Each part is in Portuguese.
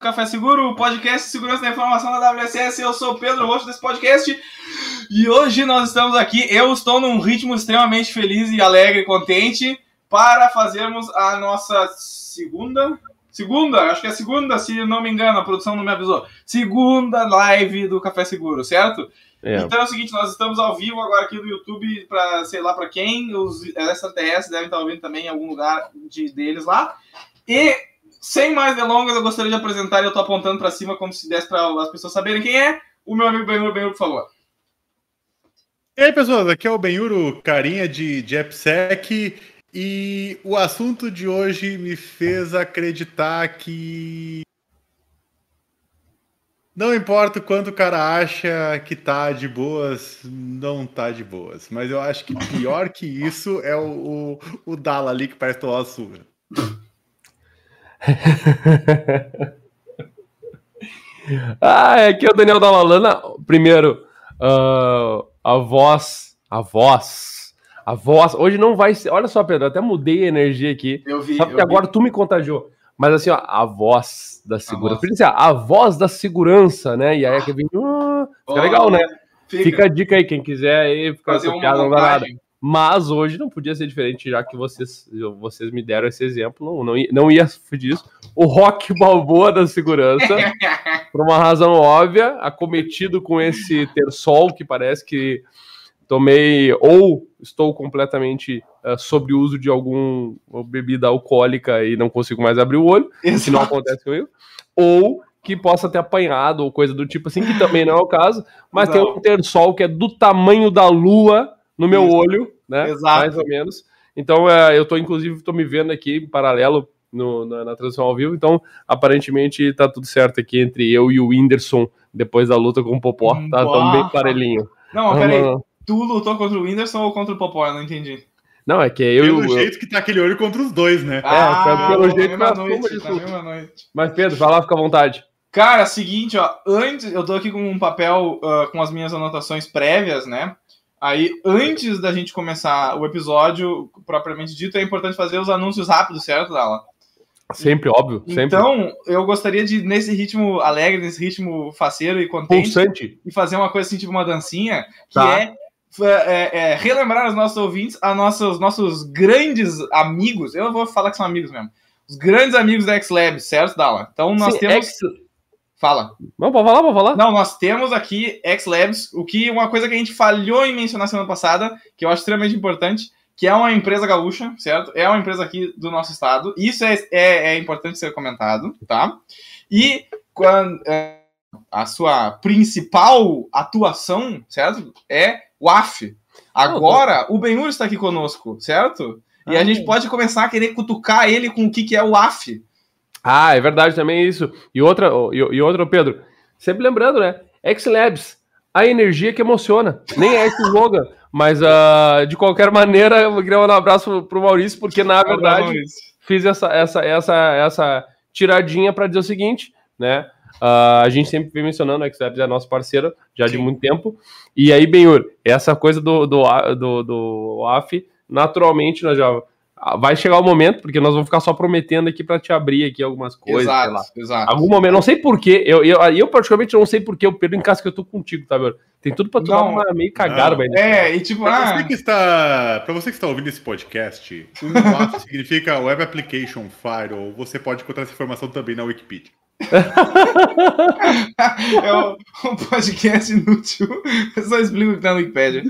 Café Seguro, o podcast de segurança da informação da WSS. Eu sou o Pedro, host desse podcast. E hoje nós estamos aqui. Eu estou num ritmo extremamente feliz e alegre, contente, para fazermos a nossa segunda. Segunda, acho que é segunda, se não me engano, a produção não me avisou. Segunda live do Café Seguro, certo? É. Então é o seguinte, nós estamos ao vivo agora aqui no YouTube para sei lá para quem, os extraterrestres devem estar ouvindo também em algum lugar de, deles lá. E sem mais delongas, eu gostaria de apresentar, eu tô apontando para cima como se desse para as pessoas saberem quem é, o meu amigo Benhuro. Benhuro, por favor. E aí, pessoas, aqui é o Benhuro, carinha de, de e o assunto de hoje me fez acreditar que não importa o quanto o cara acha que tá de boas, não tá de boas. Mas eu acho que pior que isso é o, o, o Dala ali que parece toda a surra. ah, aqui é o Daniel da Lalana. Primeiro, uh, a voz. A voz. A voz. Hoje não vai ser. Olha só, Pedro, até mudei a energia aqui. Eu vi. Só porque agora vi. tu me contagiou. Mas assim, ó, a voz da segurança. A voz, assim, a voz da segurança, né? E aí é que vem. Uh, fica oh, legal, né? Fica. fica. a dica aí, quem quiser aí, fica Fazer uma piada, não dá nada. Mas hoje não podia ser diferente, já que vocês, vocês me deram esse exemplo, não, não, não ia fugir disso. O rock balboa da segurança, por uma razão óbvia, acometido com esse ter sol que parece que tomei ou estou completamente uh, sobre o uso de alguma bebida alcoólica e não consigo mais abrir o olho, Exato. que não acontece comigo, ou que possa ter apanhado ou coisa do tipo assim, que também não é o caso, mas tem um ter sol que é do tamanho da lua no meu Isso. olho, né? Exato. Mais ou menos. Então, é, eu tô, inclusive, tô me vendo aqui em paralelo no, na, na transmissão ao vivo, então, aparentemente, tá tudo certo aqui entre eu e o Whindersson, depois da luta com o Popó, hum, tá tão bem parelhinho. Não, peraí, tu lutou contra o Whindersson ou contra o Popó? Eu não entendi. Não, é que eu. Pelo eu, jeito que tá aquele olho contra os dois, né? Ah, é, pelo jeito que tá noite, tá mesma noite. Mas, Pedro, vai lá, fica à vontade. Cara, seguinte, ó. Antes, eu tô aqui com um papel uh, com as minhas anotações prévias, né? Aí, antes da gente começar o episódio, propriamente dito, é importante fazer os anúncios rápidos, certo, Dala? Sempre, óbvio. Sempre. Então, eu gostaria de, nesse ritmo alegre, nesse ritmo faceiro e contente, Pulsante. e fazer uma coisa assim, tipo uma dancinha, que tá. é, é, é, relembrar os nossos ouvintes, a nossos, nossos grandes amigos, eu vou falar que são amigos mesmo, os grandes amigos da X-Lab, certo, Dala? Então, nós Sim, temos... X... Fala. Não, pode falar, pode falar. Não, nós temos aqui X Labs, o que uma coisa que a gente falhou em mencionar semana passada, que eu acho extremamente importante, que é uma empresa gaúcha, certo? É uma empresa aqui do nosso estado. Isso é, é, é importante ser comentado, tá? E quando, é, a sua principal atuação, certo? É o AF. Agora, o Benhur está aqui conosco, certo? E a gente pode começar a querer cutucar ele com o que, que é o AF. Ah, é verdade também isso. E outra, e, e outra, Pedro, sempre lembrando, né? X-Labs, a energia que emociona. Nem é esse slogan, mas uh, de qualquer maneira, eu queria mandar um abraço pro Maurício, porque na verdade fiz essa, essa, essa, essa tiradinha para dizer o seguinte, né? Uh, a gente sempre vem mencionando, a X-Labs é nosso parceiro já Sim. de muito tempo. E aí, Benhur, essa coisa do, do, do, do AF, naturalmente nós já vai chegar o momento, porque nós vamos ficar só prometendo aqui para te abrir aqui algumas coisas. Exato, lá. exato. Algum momento, não sei porquê, eu, eu, eu particularmente não sei porquê, o Pedro em casa que eu tô contigo, tá, meu? Tem tudo para tu não, dar uma meio cagada, velho. É, e tipo, pra, ah, você que está, pra você que está ouvindo esse podcast, o significa Web Application Firewall, você pode encontrar essa informação também na Wikipedia. É um, podcast inútil. Eu só explico o que tá no Wikipedia.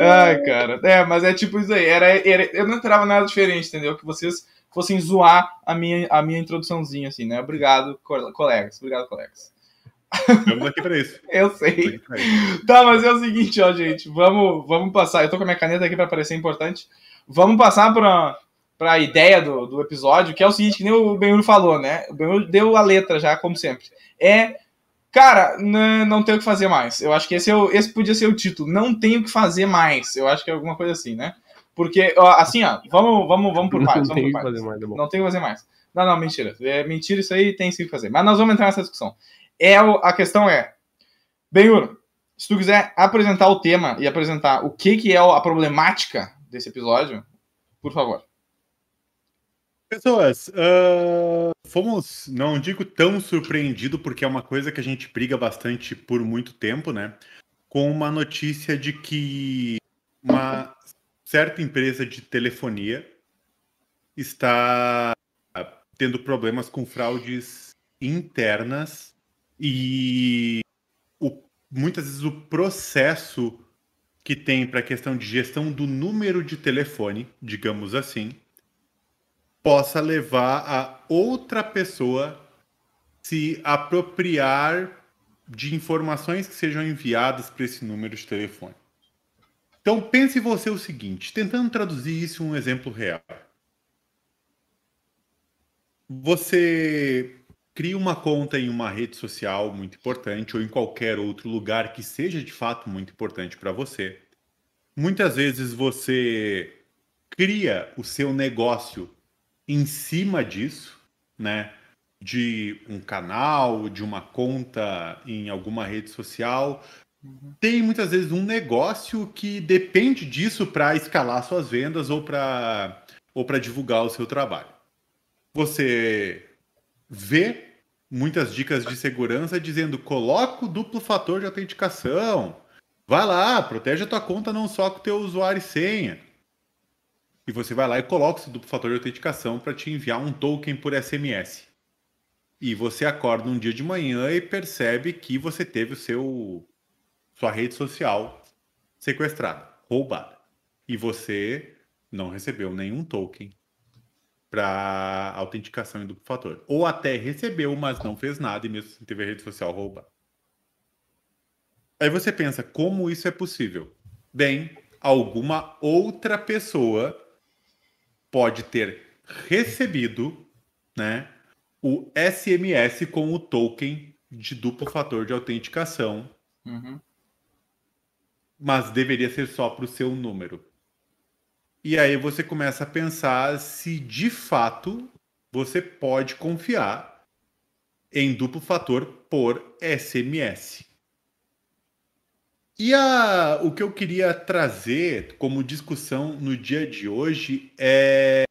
Ai, cara. É, mas é tipo isso aí. Era, era, eu não esperava nada diferente, entendeu? Que vocês fossem zoar a minha, a minha introduçãozinha, assim, né? Obrigado, colegas. Obrigado, colegas. Estamos aqui pra isso. Eu sei. Tá, mas é o seguinte, ó, gente. Vamos, vamos passar. Eu tô com a minha caneta aqui para parecer importante. Vamos passar para para a ideia do, do episódio, que é o seguinte, que nem o Benhur falou, né? O Benhur deu a letra já, como sempre. É, cara, não tem o que fazer mais. Eu acho que esse, é o, esse podia ser o título. Não tem o que fazer mais. Eu acho que é alguma coisa assim, né? Porque, ó, assim, ó, vamos, vamos, vamos por partes. Não tem o que fazer mais. É não tem o que fazer mais. Não, não, mentira. É mentira isso aí, tem sim o que fazer. Mas nós vamos entrar nessa discussão. É, a questão é, Benhur, se tu quiser apresentar o tema e apresentar o que, que é a problemática desse episódio, por favor. Pessoas, uh, fomos, não digo tão surpreendido, porque é uma coisa que a gente briga bastante por muito tempo, né? Com uma notícia de que uma certa empresa de telefonia está tendo problemas com fraudes internas e o, muitas vezes o processo que tem para a questão de gestão do número de telefone, digamos assim, possa levar a outra pessoa se apropriar de informações que sejam enviadas para esse número de telefone. Então pense você o seguinte, tentando traduzir isso em um exemplo real. Você cria uma conta em uma rede social muito importante ou em qualquer outro lugar que seja de fato muito importante para você. Muitas vezes você cria o seu negócio em cima disso, né? De um canal, de uma conta em alguma rede social. Uhum. Tem muitas vezes um negócio que depende disso para escalar suas vendas ou para ou para divulgar o seu trabalho. Você vê muitas dicas de segurança dizendo coloca o duplo fator de autenticação. Vai lá, protege a tua conta não só com o teu usuário e senha. E você vai lá e coloca esse duplo fator de autenticação para te enviar um token por SMS. E você acorda um dia de manhã e percebe que você teve o seu sua rede social sequestrada, roubada. E você não recebeu nenhum token para autenticação em duplo fator. Ou até recebeu, mas não fez nada e mesmo assim teve a rede social roubada. Aí você pensa, como isso é possível? Bem, alguma outra pessoa pode ter recebido né, o SMS com o token de duplo fator de autenticação, uhum. mas deveria ser só para o seu número. E aí você começa a pensar se de fato você pode confiar em duplo fator por SMS. E a, o que eu queria trazer como discussão no dia de hoje é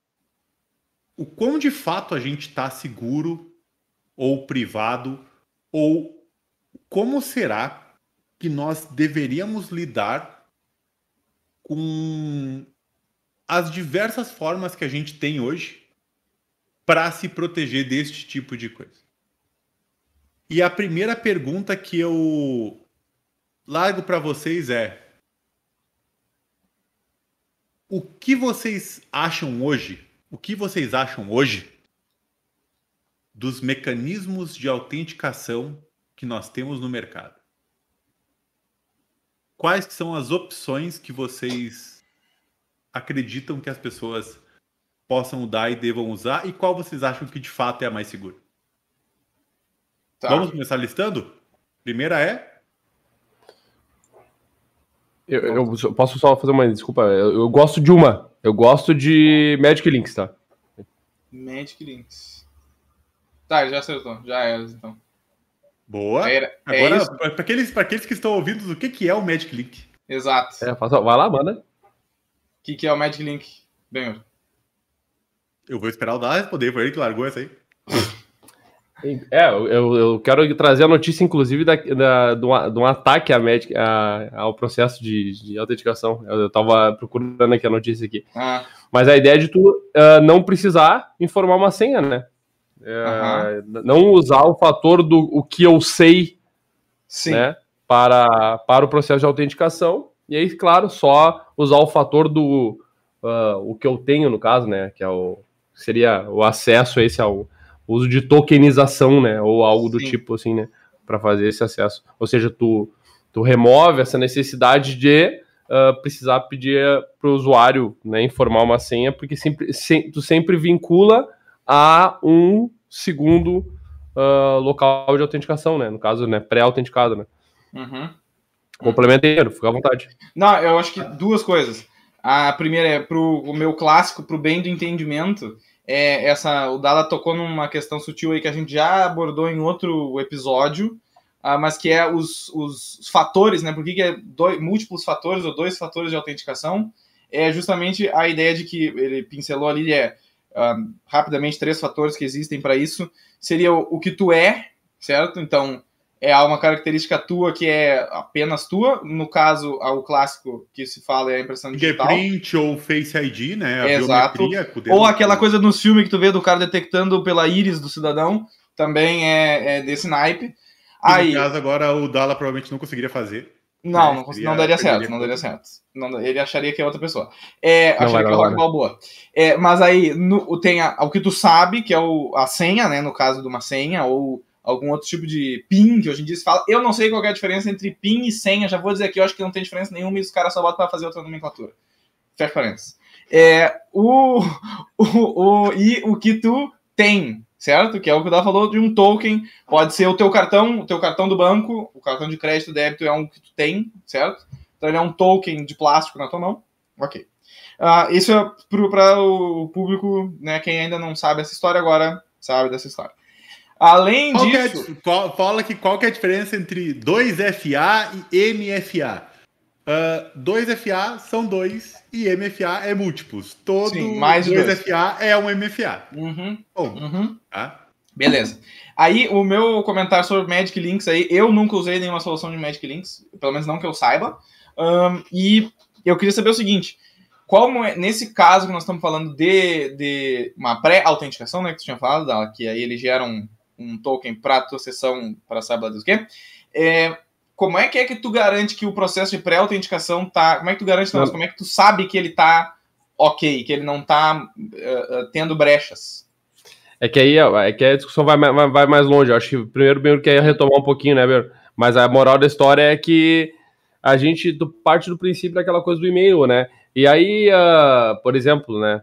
o quão de fato a gente está seguro ou privado, ou como será que nós deveríamos lidar com as diversas formas que a gente tem hoje para se proteger deste tipo de coisa. E a primeira pergunta que eu largo para vocês é: o que vocês acham hoje? O que vocês acham hoje dos mecanismos de autenticação que nós temos no mercado? Quais são as opções que vocês acreditam que as pessoas possam dar e devam usar e qual vocês acham que de fato é a mais segura? Tá. Vamos começar listando? Primeira é eu, eu, posso só fazer uma desculpa. Eu, eu, gosto de uma. Eu gosto de Magic Links, tá? Magic Links. Tá, já acertou. Já era, então. Boa. Era, é Agora, é para aqueles, aqueles que estão ouvindo, o que, que é o Magic Link? Exato. É, faça, vai lá, manda. O que, que é o Magic Link, Benhor? Eu vou esperar o Dá responder, foi ele que largou essa aí. É, eu, eu quero trazer a notícia, inclusive, da, da, de, um, de um ataque à Magic, a, ao processo de, de autenticação. Eu, estava procurando aqui a notícia aqui. Ah. Mas a ideia de tu uh, não precisar informar uma senha, né? Uh, Não usar o fator do o que eu sei Sim. Né, para, para o processo de autenticação. E aí, claro, só usar o fator do uh, o que eu tenho, no caso, né? Que é o, seria o acesso a esse ao uso de tokenização, né? Ou algo do tipo assim, né? Para fazer esse acesso. Ou seja, tu, tu remove essa necessidade de uh, precisar pedir para o usuário né, informar uma senha, porque sempre, se, tu sempre vincula a um segundo uh, local de autenticação, né? No caso, né, pré-autenticado, né? Uhum. Complementa inteiro, fica à vontade. Não, eu acho que duas coisas. A primeira é para o meu clássico, para o bem do entendimento é, essa, o Dala tocou numa questão sutil aí que a gente já abordou em outro episódio, uh, mas que é os, os fatores, né? Por que, que é dois, múltiplos fatores ou dois fatores de autenticação? É justamente a ideia de que ele pincelou ali é uh, rapidamente três fatores que existem para isso. Seria o, o, que tu é, certo? Então, é uma característica tua que é apenas tua. No caso, o clássico que se fala é a impressão digital. Fingerprint ou Face ID, né? A Exato. Ou aquela coisa no filme que tu vê do cara detectando pela íris do cidadão, também é, é desse naipe. Aí, no caso, agora o Dala provavelmente não conseguiria fazer. Não, não, não, daria certo, não daria certo. Não, ele acharia que é outra pessoa. É, não acharia que é o Rock Balboa. É, mas aí no, tem a, o que tu sabe, que é o, a senha, né? No caso de uma senha, ou algum outro tipo de PIN, que hoje em dia se fala. Eu não sei qual é a diferença entre PIN e senha, já vou dizer aqui, eu acho que não tem diferença nenhuma e os caras só botam para fazer outra nomenclatura. Fecha parênteses. É, o, o, o, e o que tu tem, certo? Que é o que o Dá falou de um token. Pode ser o teu cartão, o teu cartão do banco, o cartão de crédito, débito é um que tu tem, certo? Então ele é um token de plástico na tua mão. Ok. Uh, isso é para o público, né? Quem ainda não sabe essa história agora sabe dessa história. Além qual disso. É, qual, fala que qual que é a diferença entre 2FA e MFA? Uh, 2FA são dois e MFA é múltiplos. Todo Sim, mais 2FA é um MFA. Uhum, Bom, uhum. Tá? Beleza. Aí, o meu comentário sobre Magic Links aí, eu nunca usei nenhuma solução de Magic Links, pelo menos não que eu saiba. Um, e eu queria saber o seguinte: é, nesse caso que nós estamos falando de, de uma pré-autenticação, né, que tu tinha falado, que aí ele gera um, um token para a tua sessão para saber do que, é, como é que é que tu garante que o processo de pré-autenticação tá. Como é que tu garante, não, como é que tu sabe que ele tá ok, que ele não tá uh, tendo brechas? É que aí é que a discussão vai, vai, vai mais longe. Eu acho que primeiro bem quer retomar um pouquinho, né, Ber? Mas a moral da história é que a gente parte do princípio daquela coisa do e-mail, né? E aí, uh, por exemplo, né,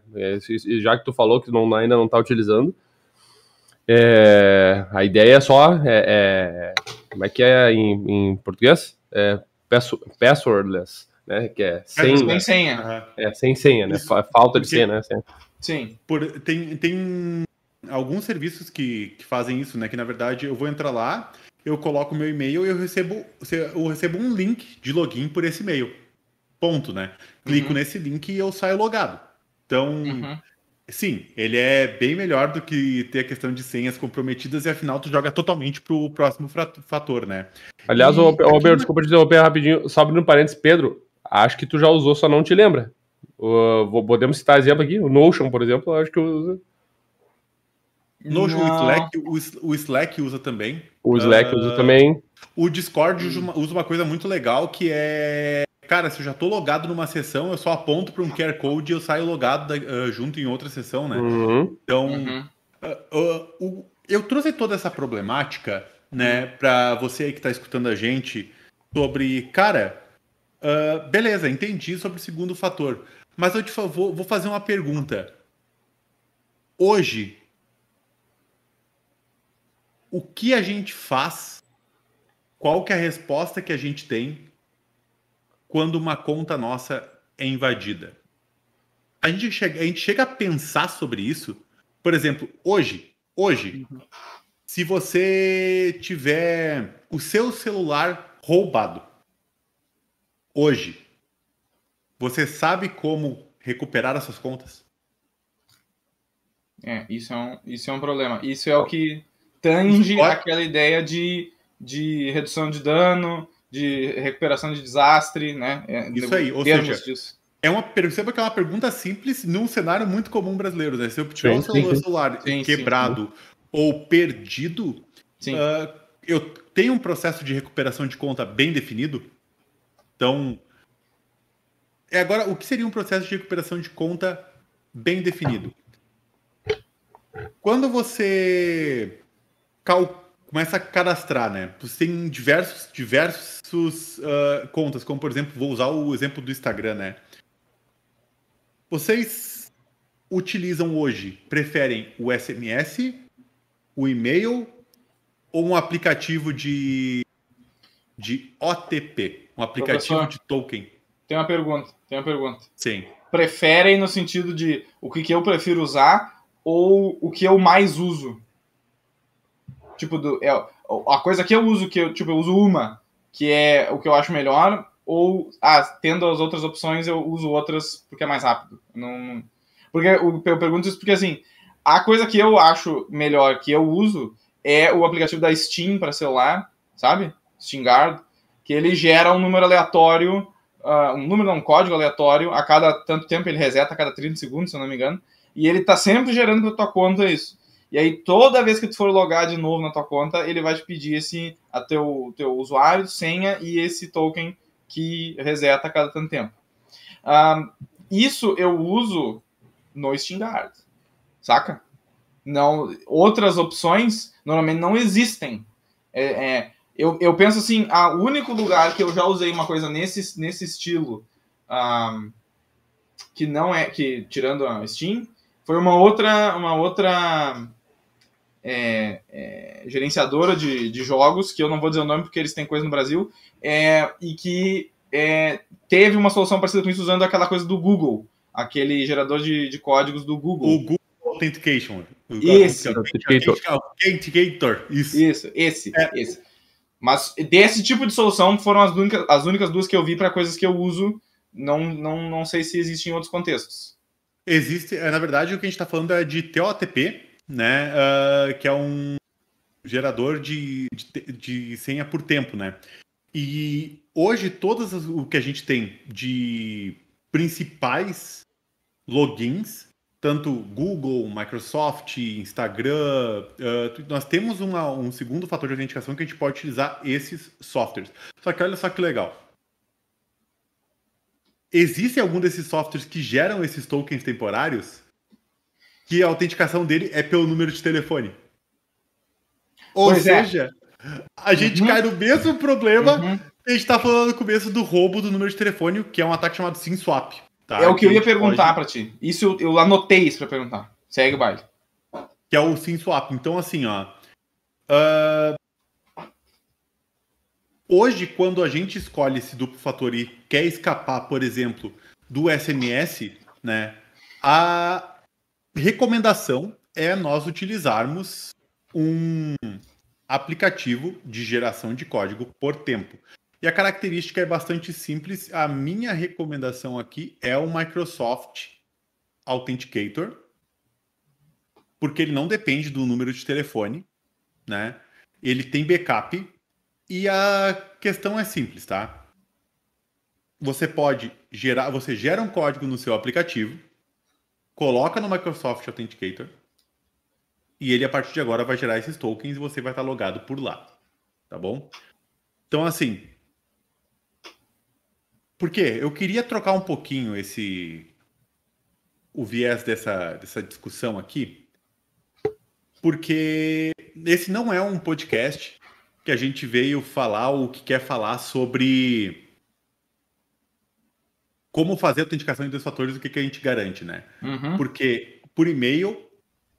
já que tu falou que não, ainda não está utilizando, é, a ideia é só é, é, como é que é em, em português? É passwordless, né? Que é sem, sem senha. É, sem senha, né? Isso. Falta de senha, né? Sim. Por, tem, tem alguns serviços que, que fazem isso, né? Que na verdade eu vou entrar lá, eu coloco meu e-mail e eu recebo, eu recebo um link de login por esse e-mail. Ponto, né? Clico uhum. nesse link e eu saio logado. Então, uhum. Sim, ele é bem melhor do que ter a questão de senhas comprometidas e afinal tu joga totalmente pro próximo fator, né? Aliás, e, o, o, aqui... desculpa te interromper rapidinho, só abrindo parênteses, Pedro, acho que tu já usou, só não te lembra. Uh, podemos citar exemplo aqui, o Notion, por exemplo, acho que uso. Notion, o Slack, o, o, Slack usa também. O Slack uh, usa também. O Discord usa uma, usa uma coisa muito legal que é cara, se eu já tô logado numa sessão, eu só aponto para um QR Code e eu saio logado da, uh, junto em outra sessão, né? Uhum. Então, uhum. Uh, uh, eu trouxe toda essa problemática, né, para você aí que tá escutando a gente, sobre, cara, beleza, entendi sobre o segundo fator, mas eu te vou, vou fazer uma pergunta. Hoje, o que a gente faz? Qual que é a resposta que a gente tem quando uma conta nossa é invadida. A gente chega, a, gente chega a pensar sobre isso. Por exemplo, hoje, hoje, uhum. se você tiver o seu celular roubado, hoje, você sabe como recuperar as suas contas? É, isso é um, isso é um problema. Isso é o que tange aquela ideia de, de redução de dano, de recuperação de desastre, né? É, Isso aí, ou seja, disso. é uma, perceba que é uma pergunta simples num cenário muito comum brasileiro, né? Se eu tiver um celular sim, quebrado sim. ou perdido, uh, eu tenho um processo de recuperação de conta bem definido. Então, é agora o que seria um processo de recuperação de conta bem definido? Quando você calcula começa a cadastrar, né? Você tem diversos, diversos uh, contas, como por exemplo, vou usar o exemplo do Instagram, né? Vocês utilizam hoje, preferem o SMS, o e-mail ou um aplicativo de, de OTP, um aplicativo Professor, de token? Tem uma pergunta, tem uma pergunta. Sim. Preferem no sentido de o que, que eu prefiro usar ou o que eu mais uso? Tipo, do, é, a coisa que eu uso, que eu, tipo, eu uso uma, que é o que eu acho melhor, ou, ah, tendo as outras opções, eu uso outras porque é mais rápido. Não, Porque eu, pergunto isso porque assim, a coisa que eu acho melhor que eu uso é o aplicativo da Steam para celular, sabe? Steam Guard, que ele gera um número aleatório, uh, um número, um código aleatório, a cada tanto tempo ele reseta, a cada 30 segundos, se eu não me engano, e ele tá sempre gerando para tua conta isso. E aí, toda vez que tu for logar de novo na tua conta, ele vai te pedir esse, a teu, teu usuário, senha e esse token que reseta a cada tanto tempo. Uh, isso eu uso no SteamGuard, saca? Não, outras opções normalmente não existem. É, é, eu, eu penso assim, o único lugar que eu já usei uma coisa nesse, nesse estilo um, que não é que tirando a Steam foi uma outra uma outra é, é, gerenciadora de, de jogos que eu não vou dizer o nome porque eles têm coisa no Brasil é, e que é, teve uma solução parecida com isso usando aquela coisa do Google aquele gerador de, de códigos do Google. O Google Authentication. Esse. Authenticator. Isso. Isso, esse, é. esse. Mas desse tipo de solução foram as únicas, as únicas duas que eu vi para coisas que eu uso. Não, não, não sei se existem em outros contextos. Existe, é, na verdade, o que a gente está falando é de TOTP, né? Uh, que é um gerador de, de, de, senha por tempo, né? E hoje, todas as, o que a gente tem de principais logins, tanto Google, Microsoft, Instagram, uh, nós temos uma, um segundo fator de autenticação que a gente pode utilizar esses softwares. Só que olha só que legal. Existem algum desses softwares que geram esses tokens temporários que a autenticação dele é pelo número de telefone. Ou pois é. seja, é. a gente uhum. cai no mesmo problema uhum. A gente tá falando no começo do roubo do número de telefone, que é um ataque chamado SimSwap. Tá? É o que, que eu ia perguntar pode... para ti. Isso eu, anotei isso para perguntar. Segue o baile. Que é o SimSwap. Então, assim, ó. Uh... Hoje, quando a gente escolhe esse duplo fator e quer escapar, por exemplo, do SMS, né? A recomendação é nós utilizarmos um aplicativo de geração de código por tempo. E a característica é bastante simples. A minha recomendação aqui é o Microsoft Authenticator, porque ele não depende do número de telefone, né? Ele tem backup e a questão é simples, tá? Você pode gerar, você gera um código no seu aplicativo, coloca no Microsoft Authenticator e ele a partir de agora vai gerar esses tokens e você vai estar logado por lá, tá bom? Então assim, porque eu queria trocar um pouquinho esse o viés dessa, dessa discussão aqui, porque esse não é um podcast que a gente veio falar ou que quer falar sobre como fazer a autenticação em dois fatores, o que, que a gente garante, né? Uhum. Porque por e-mail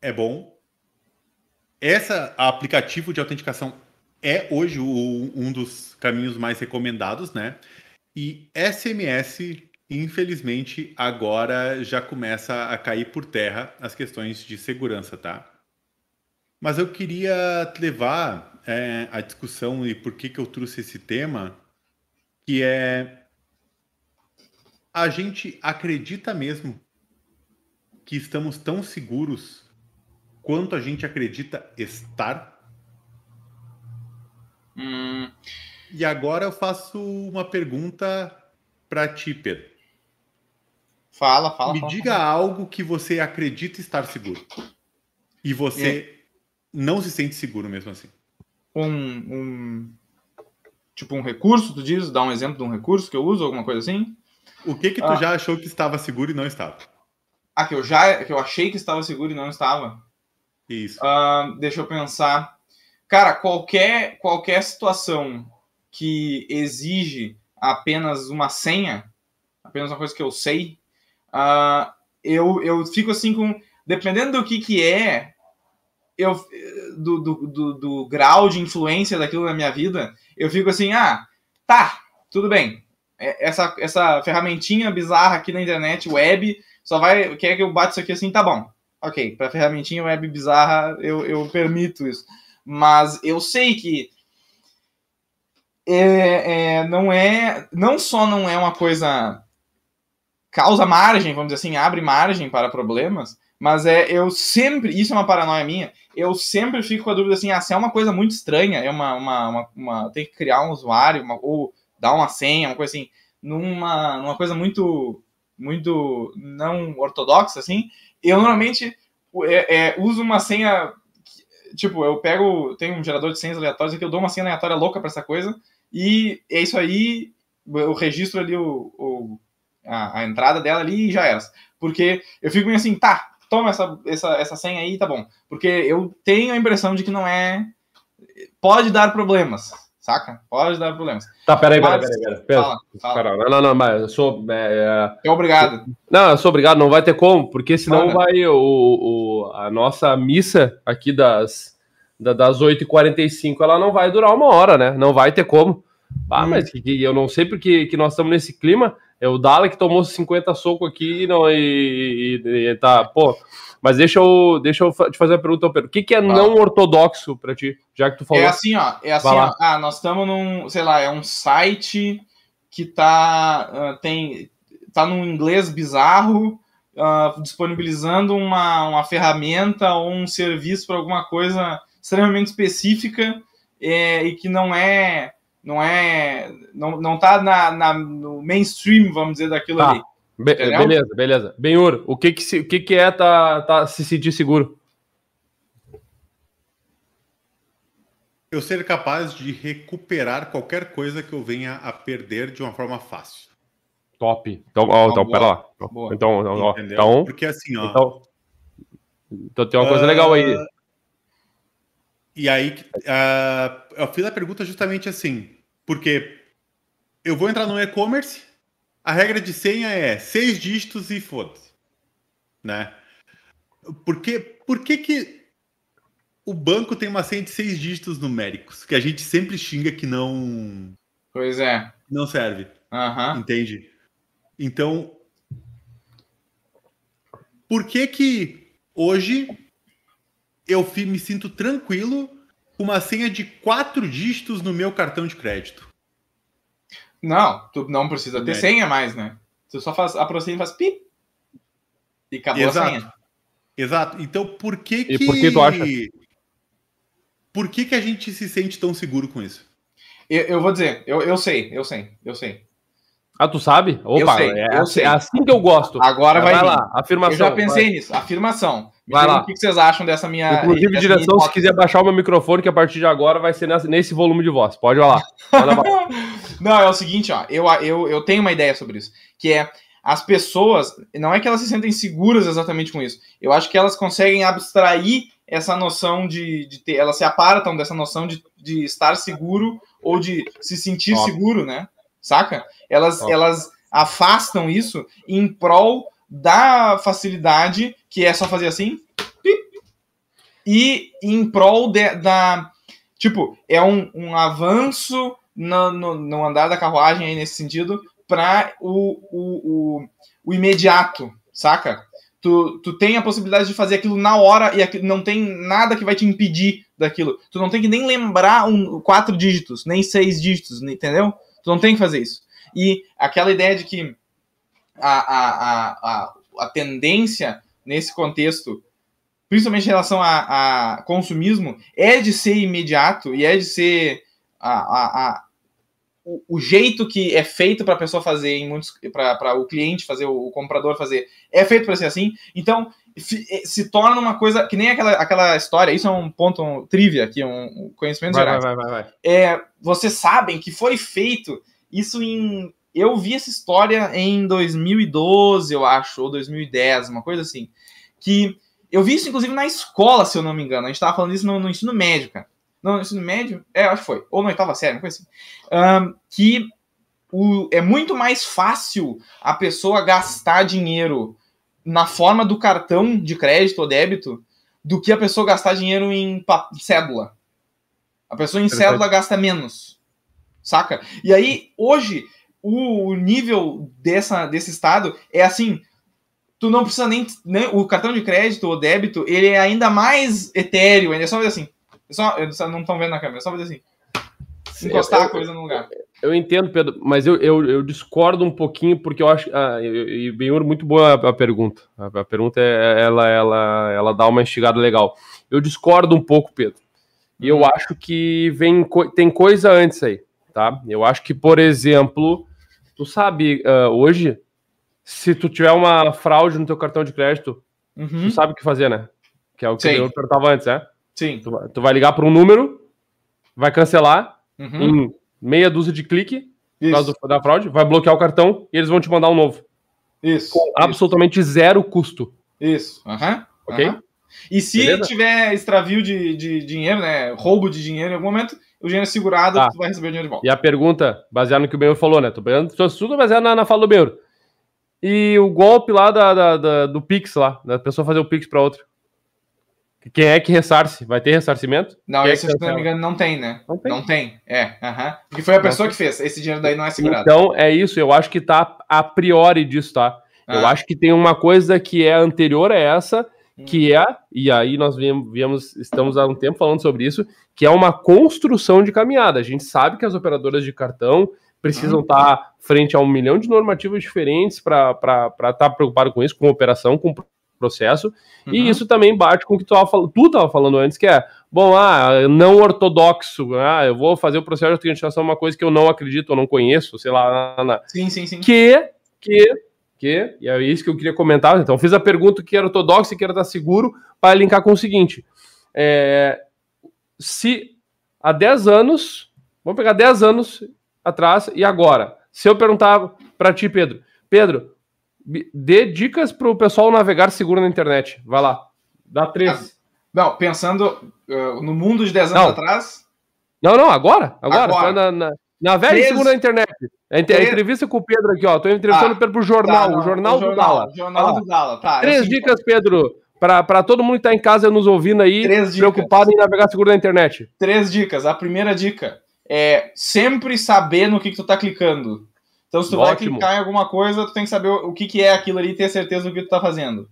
é bom. Essa aplicativo de autenticação é hoje o, um dos caminhos mais recomendados, né? E SMS, infelizmente, agora já começa a cair por terra as questões de segurança, tá? Mas eu queria levar é, a discussão e por que, que eu trouxe esse tema, que é a gente acredita mesmo que estamos tão seguros quanto a gente acredita estar? Hum, e agora eu faço uma pergunta para ti, Pedro. Fala, fala. Me fala, diga fala. algo que você acredita estar seguro. E você é. não se sente seguro mesmo assim. Um, um, Tipo um recurso, tu diz? Dá um exemplo de um recurso que eu uso, alguma coisa assim? O que que tu ah. já achou que estava seguro e não estava? Ah, que eu já que eu achei que estava seguro e não estava? Isso. Uh, deixa eu pensar. Cara, qualquer, qualquer situação que exige apenas uma senha, apenas uma coisa que eu sei, uh, eu, eu fico assim com. Dependendo do que, que é, eu, do, do, do, do, grau de influência daquilo na minha vida, eu fico assim, ah, tá, tudo bem. É, essa, essa ferramentinha bizarra aqui na internet, web, só vai. Quer que eu bate isso aqui assim, tá bom. Ok, para ferramentinha web bizarra, eu, eu permito isso. Mas eu sei que é, é, não é. Não só não é uma coisa causa margem, vamos dizer assim, abre margem para problemas, mas é eu sempre, isso é uma paranoia minha, eu sempre fico com a dúvida assim, ah, se é uma coisa muito estranha, é uma, uma, uma, uma tem que criar um usuário, uma, ou dar uma senha, uma coisa assim, numa, numa coisa muito, muito não ortodoxa, assim, eu normalmente é, é, uso uma senha, tipo, eu pego, tem um gerador de senhas aleatórias que eu dou uma senha aleatória louca para essa coisa, e é isso aí, eu registro ali o, o a, a, entrada dela ali e já era. Porque eu fico meio assim, tá, toma essa, essa, essa senha aí, tá bom. Porque eu tenho a impressão de que não é. Pode dar problemas, saca? Pode dar problemas. Tá, peraí, peraí, peraí. peraí, peraí. Fala, fala. Não, não, não, mas eu sou. É, é... obrigado. Não, eu sou obrigado, não vai ter como, porque senão Mano. vai o, o, a nossa missa aqui das, das 8h45, ela não vai durar uma hora, né? Não vai ter como. Ah, hum. mas que, que, eu não sei porque que nós estamos nesse clima. É o Dala que tomou 50 soco aqui não, e, e, e, tá, pô. Mas deixa eu, deixa eu te fazer uma pergunta, Pedro. O que, que é não ortodoxo para ti, já que tu falou? É assim, ó. É assim, ó. Ah, nós estamos num, sei lá, é um site que tá, uh, tem, tá num inglês bizarro, uh, disponibilizando uma, uma ferramenta ou um serviço para alguma coisa extremamente específica é, e que não é não é. Não, não tá na, na, no mainstream, vamos dizer, daquilo tá. ali. Be beleza, beleza. Benhur, o que que, se, o que que é tá, tá se sentir seguro? Eu ser capaz de recuperar qualquer coisa que eu venha a perder de uma forma fácil. Top. Então, ó, então, pera lá. Boa. Então, ó, então, Porque assim, ó. Então, então tem uma coisa uh, legal aí. E aí, uh, eu fiz a pergunta justamente assim, porque eu vou entrar no e-commerce, a regra de senha é seis dígitos e foda-se, né? Por que, por que que o banco tem uma senha de seis dígitos numéricos, que a gente sempre xinga que não... Pois é. Não serve. Uhum. Entende? Então, por que que hoje eu me sinto tranquilo com uma senha de quatro dígitos no meu cartão de crédito. Não, tu não precisa ter é. senha mais, né? Tu só faz, aproxima e faz pi e acabou Exato. a senha. Exato. Então por que que... E por que tu acha? Por que que a gente se sente tão seguro com isso? Eu, eu vou dizer, eu, eu sei, eu sei, eu sei. Ah, tu sabe? Opa, sei, é, assim, é, assim que eu gosto. Agora vai, vai lá, afirmação. Eu já pensei vai. nisso, afirmação. Vai lá. O que vocês acham dessa minha. Inclusive, dessa direção, minha se quiser baixar o meu microfone, que a partir de agora vai ser nesse volume de voz. Pode ir lá. não, é o seguinte, ó. Eu, eu, eu tenho uma ideia sobre isso. Que é as pessoas. Não é que elas se sentem seguras exatamente com isso. Eu acho que elas conseguem abstrair essa noção de, de ter. Elas se apartam dessa noção de, de estar seguro ou de se sentir seguro, né? Saca? Elas, elas afastam isso em prol da facilidade, que é só fazer assim, e em prol de, da. Tipo, é um, um avanço no, no, no, andar da carruagem aí nesse sentido para o, o, o, o, imediato, saca? Tu, tu tem a possibilidade de fazer aquilo na hora e não tem nada que vai te impedir daquilo. Tu não tem que nem lembrar um, quatro dígitos, nem seis dígitos, entendeu? Tu não tem que fazer isso. E aquela ideia de que a, a, a, a, tendência nesse contexto, principalmente em relação a, a consumismo, é de ser imediato e é de ser a, a, a o, o, jeito que é feito para a pessoa fazer, em muitos para o cliente fazer, o, o comprador fazer, é feito para ser assim. Então eh, se torna uma coisa que nem aquela, aquela história. Isso é um ponto um, trivia aqui, um conhecimento vai, geral. Vai, vai, vai, É, vocês sabem que foi feito isso em. Eu vi essa história em 2012, eu acho, ou 2010, uma coisa assim. Que eu vi isso, inclusive, na escola, se eu não me engano. A gente tava falando isso no, no ensino médio, cara. Não, no ensino médio? É, acho que foi. Ou na oitava série, uma coisa assim. Um, que o, é muito mais fácil a pessoa gastar dinheiro na forma do cartão de crédito ou débito do que a pessoa gastar dinheiro em cédula. A pessoa em cédula gasta menos saca? E aí, hoje, o nível dessa, desse estado é assim, tu não precisa nem, nem o cartão de crédito ou débito, ele é ainda mais etéreo, ainda é só fazer assim. É só, não estão vendo na câmera, é só fazer assim. Encostar eu, a coisa no lugar. Eu entendo, Pedro, mas eu, eu, eu, discordo um pouquinho, porque eu acho. Ah, e bem, muito boa a, a pergunta. A, a, pergunta é, ela, ela, ela dá uma instigada legal. Eu discordo um pouco, Pedro. E eu hum. acho que vem, tem coisa antes aí, tá? Eu acho que, por exemplo, tu sabe, uh, hoje, se tu tiver uma fraude no teu cartão de crédito, uhum. tu sabe o que fazer, né? Que é o que Sim. eu perguntava antes, né? Sim. Tu, tu vai ligar para um número, vai cancelar uhum. em meia dúzia de clique por causa do, da fraude, vai bloquear o cartão e eles vão te mandar um novo. Isso. Com absolutamente zero custo. Isso. Uhum. Ok? Uhum. E se Beleza? tiver extravio de, de dinheiro, né? Roubo de dinheiro em algum momento, o dinheiro é segurado, ah. tu vai receber o dinheiro de volta. E a pergunta, baseada no que o Benhor falou, né? Tô tudo baseado na, na fala do Benhor. E o golpe lá da, da, da, do Pix lá, da pessoa fazer o Pix para outra. Quem é que ressarce? Vai ter ressarcimento? Não, Quem esse, é se não me engano, não tem, né? Não tem. Não tem, é. Uhum. Porque foi a pessoa que fez. Esse dinheiro daí não é segurado. Então, é isso. Eu acho que tá a priori disso, tá? Ah. Eu acho que tem uma coisa que é anterior a essa, que é, e aí nós viemos, estamos há um tempo falando sobre isso, que é uma construção de caminhada. A gente sabe que as operadoras de cartão precisam estar uhum. tá frente a um milhão de normativas diferentes para estar tá preocupado com isso, com operação, com processo. Uhum. E isso também bate com o que tu estava falando antes, que é, bom, ah, não ortodoxo, ah, eu vou fazer o processo de autenticação uma coisa que eu não acredito, eu não conheço, sei lá. Na... Sim, sim, sim. Que, que, que, e é isso que eu queria comentar. Então, fiz a pergunta que era ortodoxo e que era estar seguro, para linkar com o seguinte. É, se há 10 anos, vamos pegar 10 anos atrás e agora, se eu perguntar para ti, Pedro, Pedro, dê dicas para o pessoal navegar seguro na internet. Vai lá. Dá três. Ah, não, pensando uh, no mundo de 10 anos não. atrás. Não, não, agora. Agora. agora. Na, na, navegue três... seguro na internet. A, entrevista com o Pedro aqui, ó. Tô entrevistando ah, o Pedro pro jornal, tá, o jornal, do Dala. Jornal do Dala, tá. Três assim, dicas, Pedro, para todo mundo que tá em casa nos ouvindo aí, três preocupado dicas. em navegar seguro na internet. Três dicas. A primeira dica é sempre saber no que, que tu tá clicando. Então, se tu Ótimo. vai clicar em alguma coisa, tu tem que saber o que, que é aquilo ali e ter certeza do que tu tá fazendo.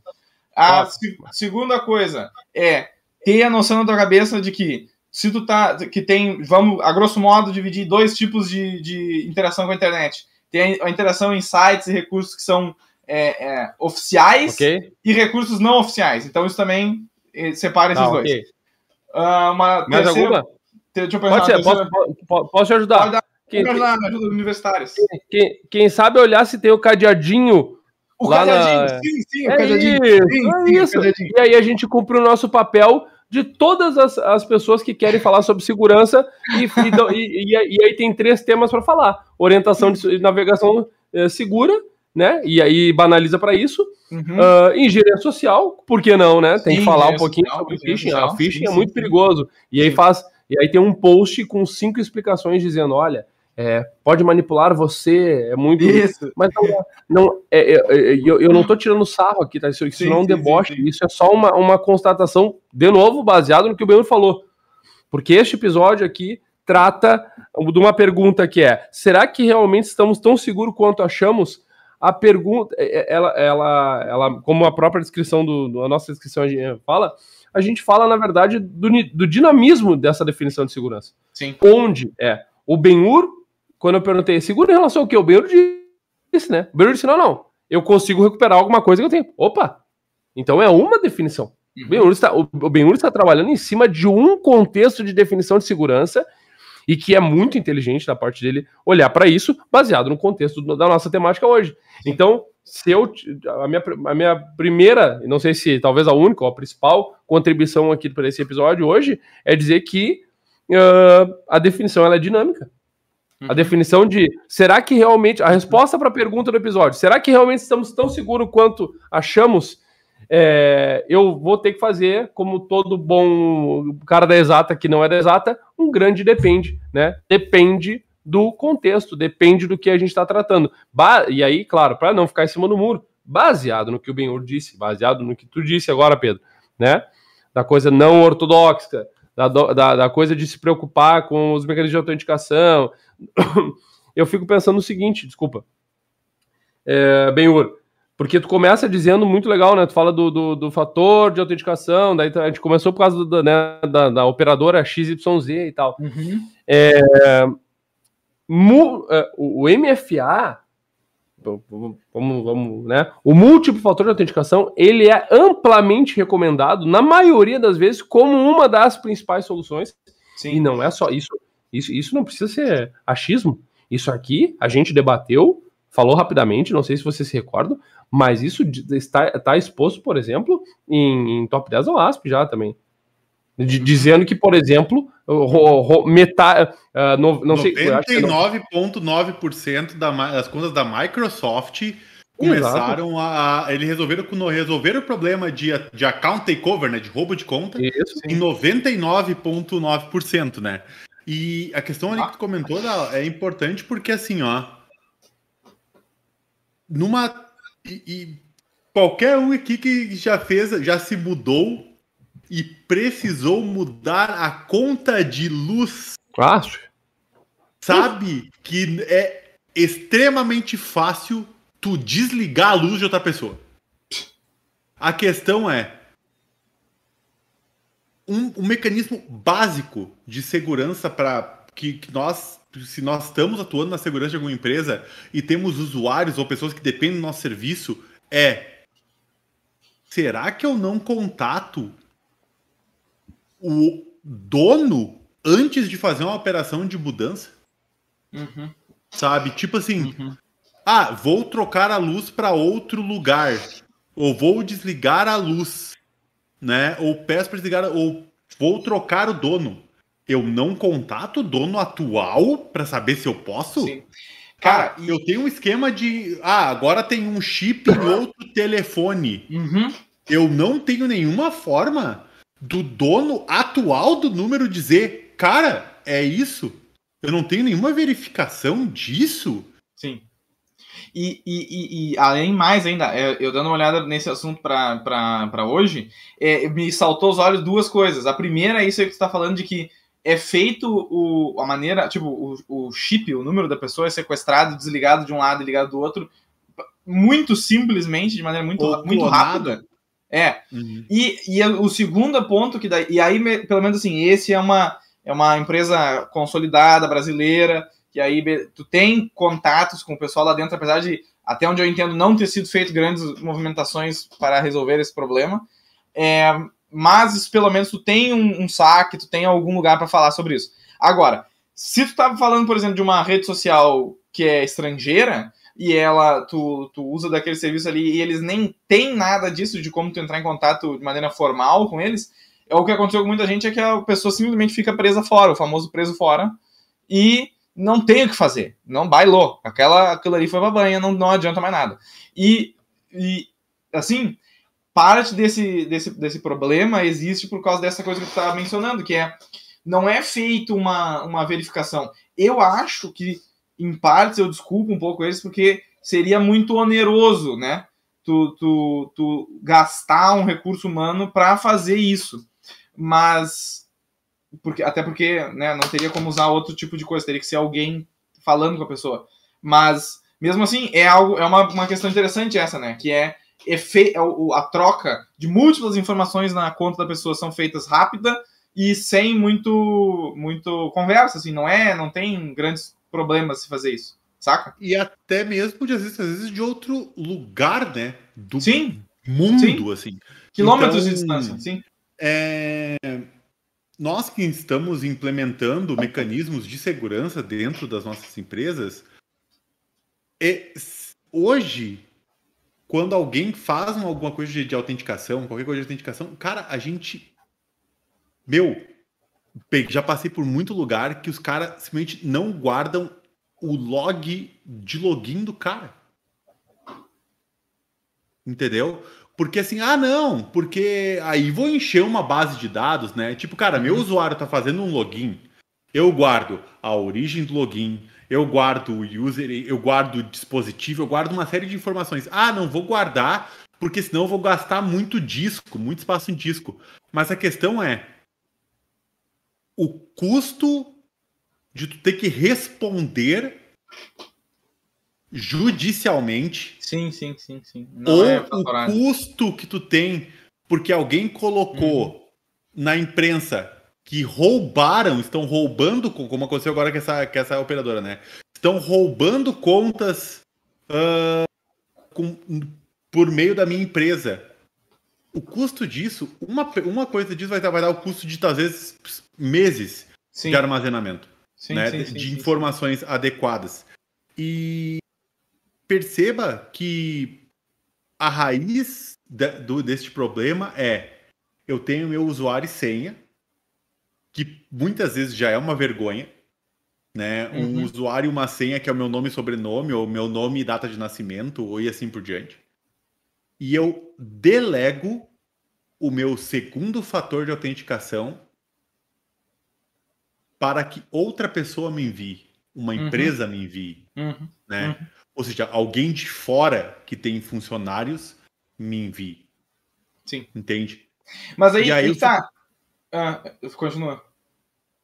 A se, segunda coisa é ter a noção na tua cabeça de que se tu tá. que tem, vamos, a grosso modo, dividir dois tipos de, de interação com a internet. Tem a interação em sites e recursos que são é, é, oficiais okay. e recursos não oficiais. Então isso também eh, separa esses ah, dois. Okay. Uh, uma Mais terceira, alguma? Deixa eu pensar, Pode ser, posso, posso, te ajudar? Pode dar, quem, me ajudar, me ajuda universitários. Quem, quem, sabe olhar se tem o cadeadinho. O cadeadinho, na... sim, sim, o é cadeadinho. Isso, sim, é sim, isso. Cadeadinho. E aí a gente cumpre o nosso papel de todas as, as pessoas que querem falar sobre segurança e, e, e, e aí tem três temas para falar: orientação de navegação é, segura, né? E aí banaliza para isso. Uhum. Uh, engenharia social, por que não, né? Tem sim, que falar um pouquinho social, sobre phishing. A phishing sim, é muito sim, perigoso. E aí faz. E aí tem um post com cinco explicações dizendo: olha, é, pode manipular você, é muito. Isso. Mas não, não é, é, é, eu, eu não estou tirando sarro aqui, tá? Isso, isso sim, não é um sim, deboche, sim, isso é só uma, uma constatação, de novo, baseado no que o Benhur falou. Porque este episódio aqui trata de uma pergunta que é: será que realmente estamos tão seguros quanto achamos? A pergunta, é, ela, ela, ela como a própria descrição do, do a nossa descrição gente fala, a gente fala, na verdade, do, do dinamismo dessa definição de segurança. Sim. Onde é o Benhur quando eu perguntei, seguro em relação ao que? O Beiro disse, né? O Beiro disse, não, não, eu consigo recuperar alguma coisa que eu tenho. Opa! Então é uma definição. Uhum. O Ben está trabalhando em cima de um contexto de definição de segurança e que é muito inteligente da parte dele olhar para isso baseado no contexto da nossa temática hoje. Sim. Então, se eu a minha, a minha primeira, não sei se talvez a única ou a principal contribuição aqui para esse episódio hoje é dizer que uh, a definição ela é dinâmica. A definição de será que realmente. A resposta para a pergunta do episódio: será que realmente estamos tão seguros quanto achamos? É, eu vou ter que fazer, como todo bom cara da exata que não é da exata, um grande depende, né? Depende do contexto, depende do que a gente está tratando. Ba e aí, claro, para não ficar em cima do muro, baseado no que o Benhur disse, baseado no que tu disse agora, Pedro, né? Da coisa não ortodoxa, da, da, da coisa de se preocupar com os mecanismos de autenticação, eu fico pensando no seguinte, desculpa, é, Benhur, porque tu começa dizendo muito legal, né? Tu fala do, do, do fator de autenticação, daí a gente começou por causa do, né, da, da, operadora XYZ e tal. Uhum. É, é, o MFA, vamos, vamos, né? O múltiplo fator de autenticação, ele é amplamente recomendado, na maioria das vezes, como uma das principais soluções. Sim. E não é só isso. Isso, isso não precisa ser achismo. Isso aqui a gente debateu, falou rapidamente, não sei se vocês se recordam, mas isso está, está exposto, por exemplo, em, em top 10 da ASP já também. De, dizendo que, por exemplo, metade. Uh, no, não 99,9% das contas da Microsoft começaram a, a. Eles resolveram, resolveram o problema de, de account takeover, né? De roubo de conta, Isso, em 99,9%, né? E a questão ali que tu comentou é importante porque assim, ó. Numa. E, e qualquer um aqui que já fez, já se mudou e precisou mudar a conta de luz. Acho. Sabe que é extremamente fácil tu desligar a luz de outra pessoa. A questão é um, um mecanismo básico de segurança para que, que nós se nós estamos atuando na segurança de alguma empresa e temos usuários ou pessoas que dependem do nosso serviço, é será que eu não contato o dono antes de fazer uma operação de mudança. Uhum. Sabe? Tipo assim, uhum. ah, vou trocar a luz para outro lugar. Ou vou desligar a luz. Né? Ou peço para desligar, ou vou trocar o dono. Eu não contato o dono atual para saber se eu posso? Sim. Cara, ah, eu tenho um esquema de. Ah, agora tem um chip em outro telefone. Uhum. Eu não tenho nenhuma forma do dono atual do número dizer, cara, é isso? Eu não tenho nenhuma verificação disso? E, e, e, e além mais ainda, é, eu dando uma olhada nesse assunto para hoje, é, me saltou os olhos duas coisas. A primeira é isso aí que você está falando de que é feito o, a maneira, tipo, o, o chip, o número da pessoa é sequestrado, desligado de um lado e ligado do outro, muito simplesmente, de maneira muito, muito rápida. É. Uhum. E, e o segundo ponto que daí, e aí pelo menos assim, esse é uma é uma empresa consolidada brasileira, que aí tu tem contatos com o pessoal lá dentro, apesar de até onde eu entendo não ter sido feito grandes movimentações para resolver esse problema. É, mas pelo menos tu tem um, um saque, tu tem algum lugar para falar sobre isso. Agora, se tu estava falando, por exemplo, de uma rede social que é estrangeira, e ela tu, tu usa daquele serviço ali e eles nem tem nada disso de como tu entrar em contato de maneira formal com eles, é o que aconteceu com muita gente é que a pessoa simplesmente fica presa fora, o famoso preso fora, e não tem o que fazer, não bailou. Aquela, aquilo ali foi pra banha, não, não adianta mais nada. E, e assim, parte desse, desse, desse problema existe por causa dessa coisa que tu estava mencionando, que é não é feito uma, uma verificação. Eu acho que em partes eu desculpo um pouco eles, porque seria muito oneroso, né? Tu, tu, tu gastar um recurso humano para fazer isso. Mas. Porque, até porque né, não teria como usar outro tipo de coisa, teria que ser alguém falando com a pessoa. Mas, mesmo assim, é algo é uma, uma questão interessante essa, né? Que é, efe, é a troca de múltiplas informações na conta da pessoa são feitas rápida e sem muito muito conversa, assim, não é, não tem grandes problema se fazer isso, saca? E até mesmo, de, às, vezes, às vezes, de outro lugar, né? Do sim, mundo, sim. assim. Quilômetros então, de distância, sim. É... Nós que estamos implementando mecanismos de segurança dentro das nossas empresas, é... hoje, quando alguém faz alguma coisa de, de autenticação, qualquer coisa de autenticação, cara, a gente. Meu, já passei por muito lugar que os caras simplesmente não guardam o log de login do cara. Entendeu? Porque assim, ah, não, porque aí vou encher uma base de dados, né? Tipo, cara, meu uhum. usuário tá fazendo um login, eu guardo a origem do login, eu guardo o user, eu guardo o dispositivo, eu guardo uma série de informações. Ah, não vou guardar, porque senão eu vou gastar muito disco, muito espaço em disco. Mas a questão é, o custo de tu ter que responder judicialmente. Sim, sim, sim, sim. Não ou é o custo que tu tem porque alguém colocou hum. na imprensa que roubaram, estão roubando, como aconteceu agora com essa, com essa operadora, né? Estão roubando contas uh, com, por meio da minha empresa. O custo disso, uma, uma coisa disso vai, vai dar o custo de, às vezes, meses sim. de armazenamento sim, né? sim, de informações adequadas. E perceba que a raiz do, deste problema é eu tenho meu usuário e senha, que muitas vezes já é uma vergonha, né? Um uhum. usuário e uma senha que é o meu nome e sobrenome, ou meu nome e data de nascimento, ou e assim por diante. E eu delego o meu segundo fator de autenticação para que outra pessoa me envie, uma uhum. empresa me envie, uhum. né? Ou seja, alguém de fora que tem funcionários me envie. Sim. Entende? Mas aí, e aí tá. Fico... Ah, continua.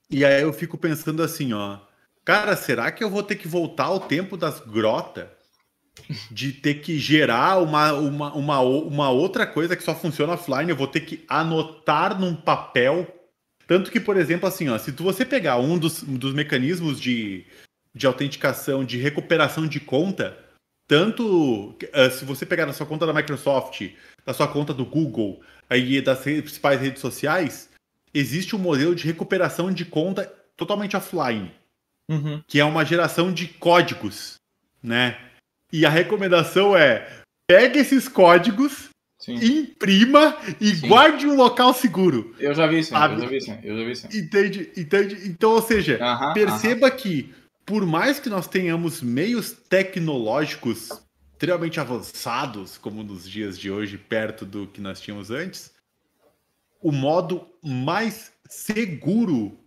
E aí eu fico pensando assim, ó. Cara, será que eu vou ter que voltar ao tempo das grotas? De ter que gerar uma, uma, uma, uma outra coisa que só funciona offline, eu vou ter que anotar num papel. Tanto que, por exemplo, assim, ó, se tu, você pegar um dos, dos mecanismos de, de autenticação, de recuperação de conta, tanto uh, se você pegar na sua conta da Microsoft, da sua conta do Google, aí das principais redes sociais, existe um modelo de recuperação de conta totalmente offline, uhum. que é uma geração de códigos, né? E a recomendação é pegue esses códigos, Sim. imprima e Sim. guarde um local seguro. Eu já vi isso, eu já vi isso, eu já vi isso. Entende? Entende? Então, ou seja, uhum, perceba uhum. que por mais que nós tenhamos meios tecnológicos extremamente avançados, como nos dias de hoje, perto do que nós tínhamos antes, o modo mais seguro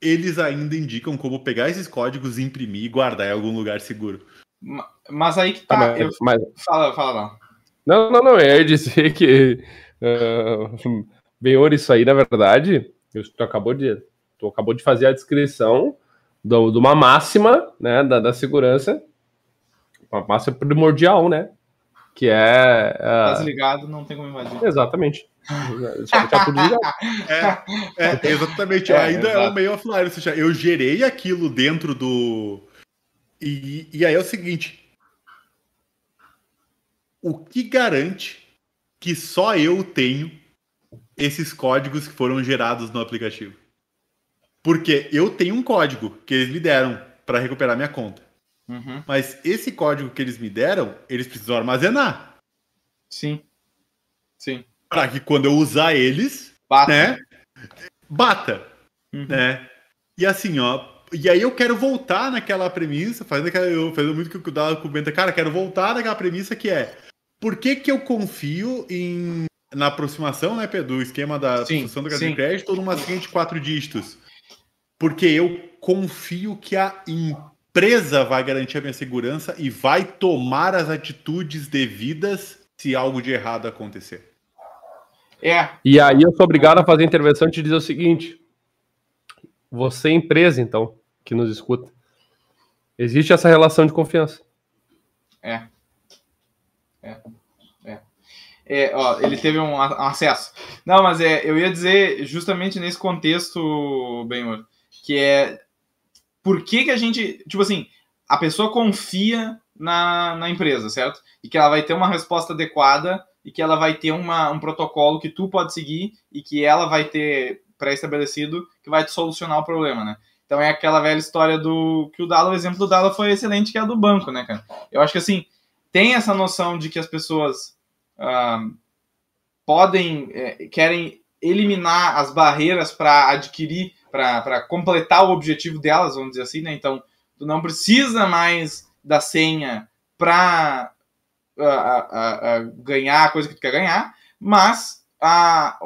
eles ainda indicam como pegar esses códigos, imprimir e guardar em algum lugar seguro. Mas aí que tá. Ah, mas, eu... mas... Fala, fala lá. Não, não, não. Eu ia dizer que. Uh, bem, isso aí, na verdade, tu acabou de, tu acabou de fazer a descrição do, de uma máxima né, da, da segurança, uma máxima primordial, né? Que é. Uh... Tá desligado, não tem como invadir. Exatamente. Só tá tudo ligado. É, é, exatamente. É, Ainda exato. é o meio offline. Ou seja, eu gerei aquilo dentro do. E, e aí é o seguinte: o que garante que só eu tenho esses códigos que foram gerados no aplicativo? Porque eu tenho um código que eles me deram para recuperar minha conta. Uhum. Mas esse código que eles me deram, eles precisam armazenar. Sim. Sim. Para que quando eu usar eles, bata. né? Bata. Uhum. Né? E assim, ó. E aí eu quero voltar naquela premissa, fazendo, aquela, eu, fazendo muito que o Dala comenta, cara, quero voltar naquela premissa que é por que, que eu confio em na aproximação, né, Pedro, do esquema da sim, do cartão de crédito ou numa de quatro dígitos? Porque eu confio que a empresa vai garantir a minha segurança e vai tomar as atitudes devidas se algo de errado acontecer. É. E aí eu sou obrigado a fazer a intervenção e te dizer o seguinte: você, empresa, então, que nos escuta, existe essa relação de confiança. É. É. É. é ó, ele teve um acesso. Não, mas é, eu ia dizer justamente nesse contexto, Benhor, que é por que, que a gente, tipo assim, a pessoa confia na, na empresa, certo? E que ela vai ter uma resposta adequada e que ela vai ter uma, um protocolo que tu pode seguir e que ela vai ter pré-estabelecido que vai te solucionar o problema, né? Então é aquela velha história do que o Dala, o exemplo do Dala foi excelente, que é a do banco, né, cara? Eu acho que assim, tem essa noção de que as pessoas uh, podem, é, querem eliminar as barreiras para adquirir para completar o objetivo delas, vamos dizer assim, né? Então, tu não precisa mais da senha para ganhar a coisa que tu quer ganhar, mas a,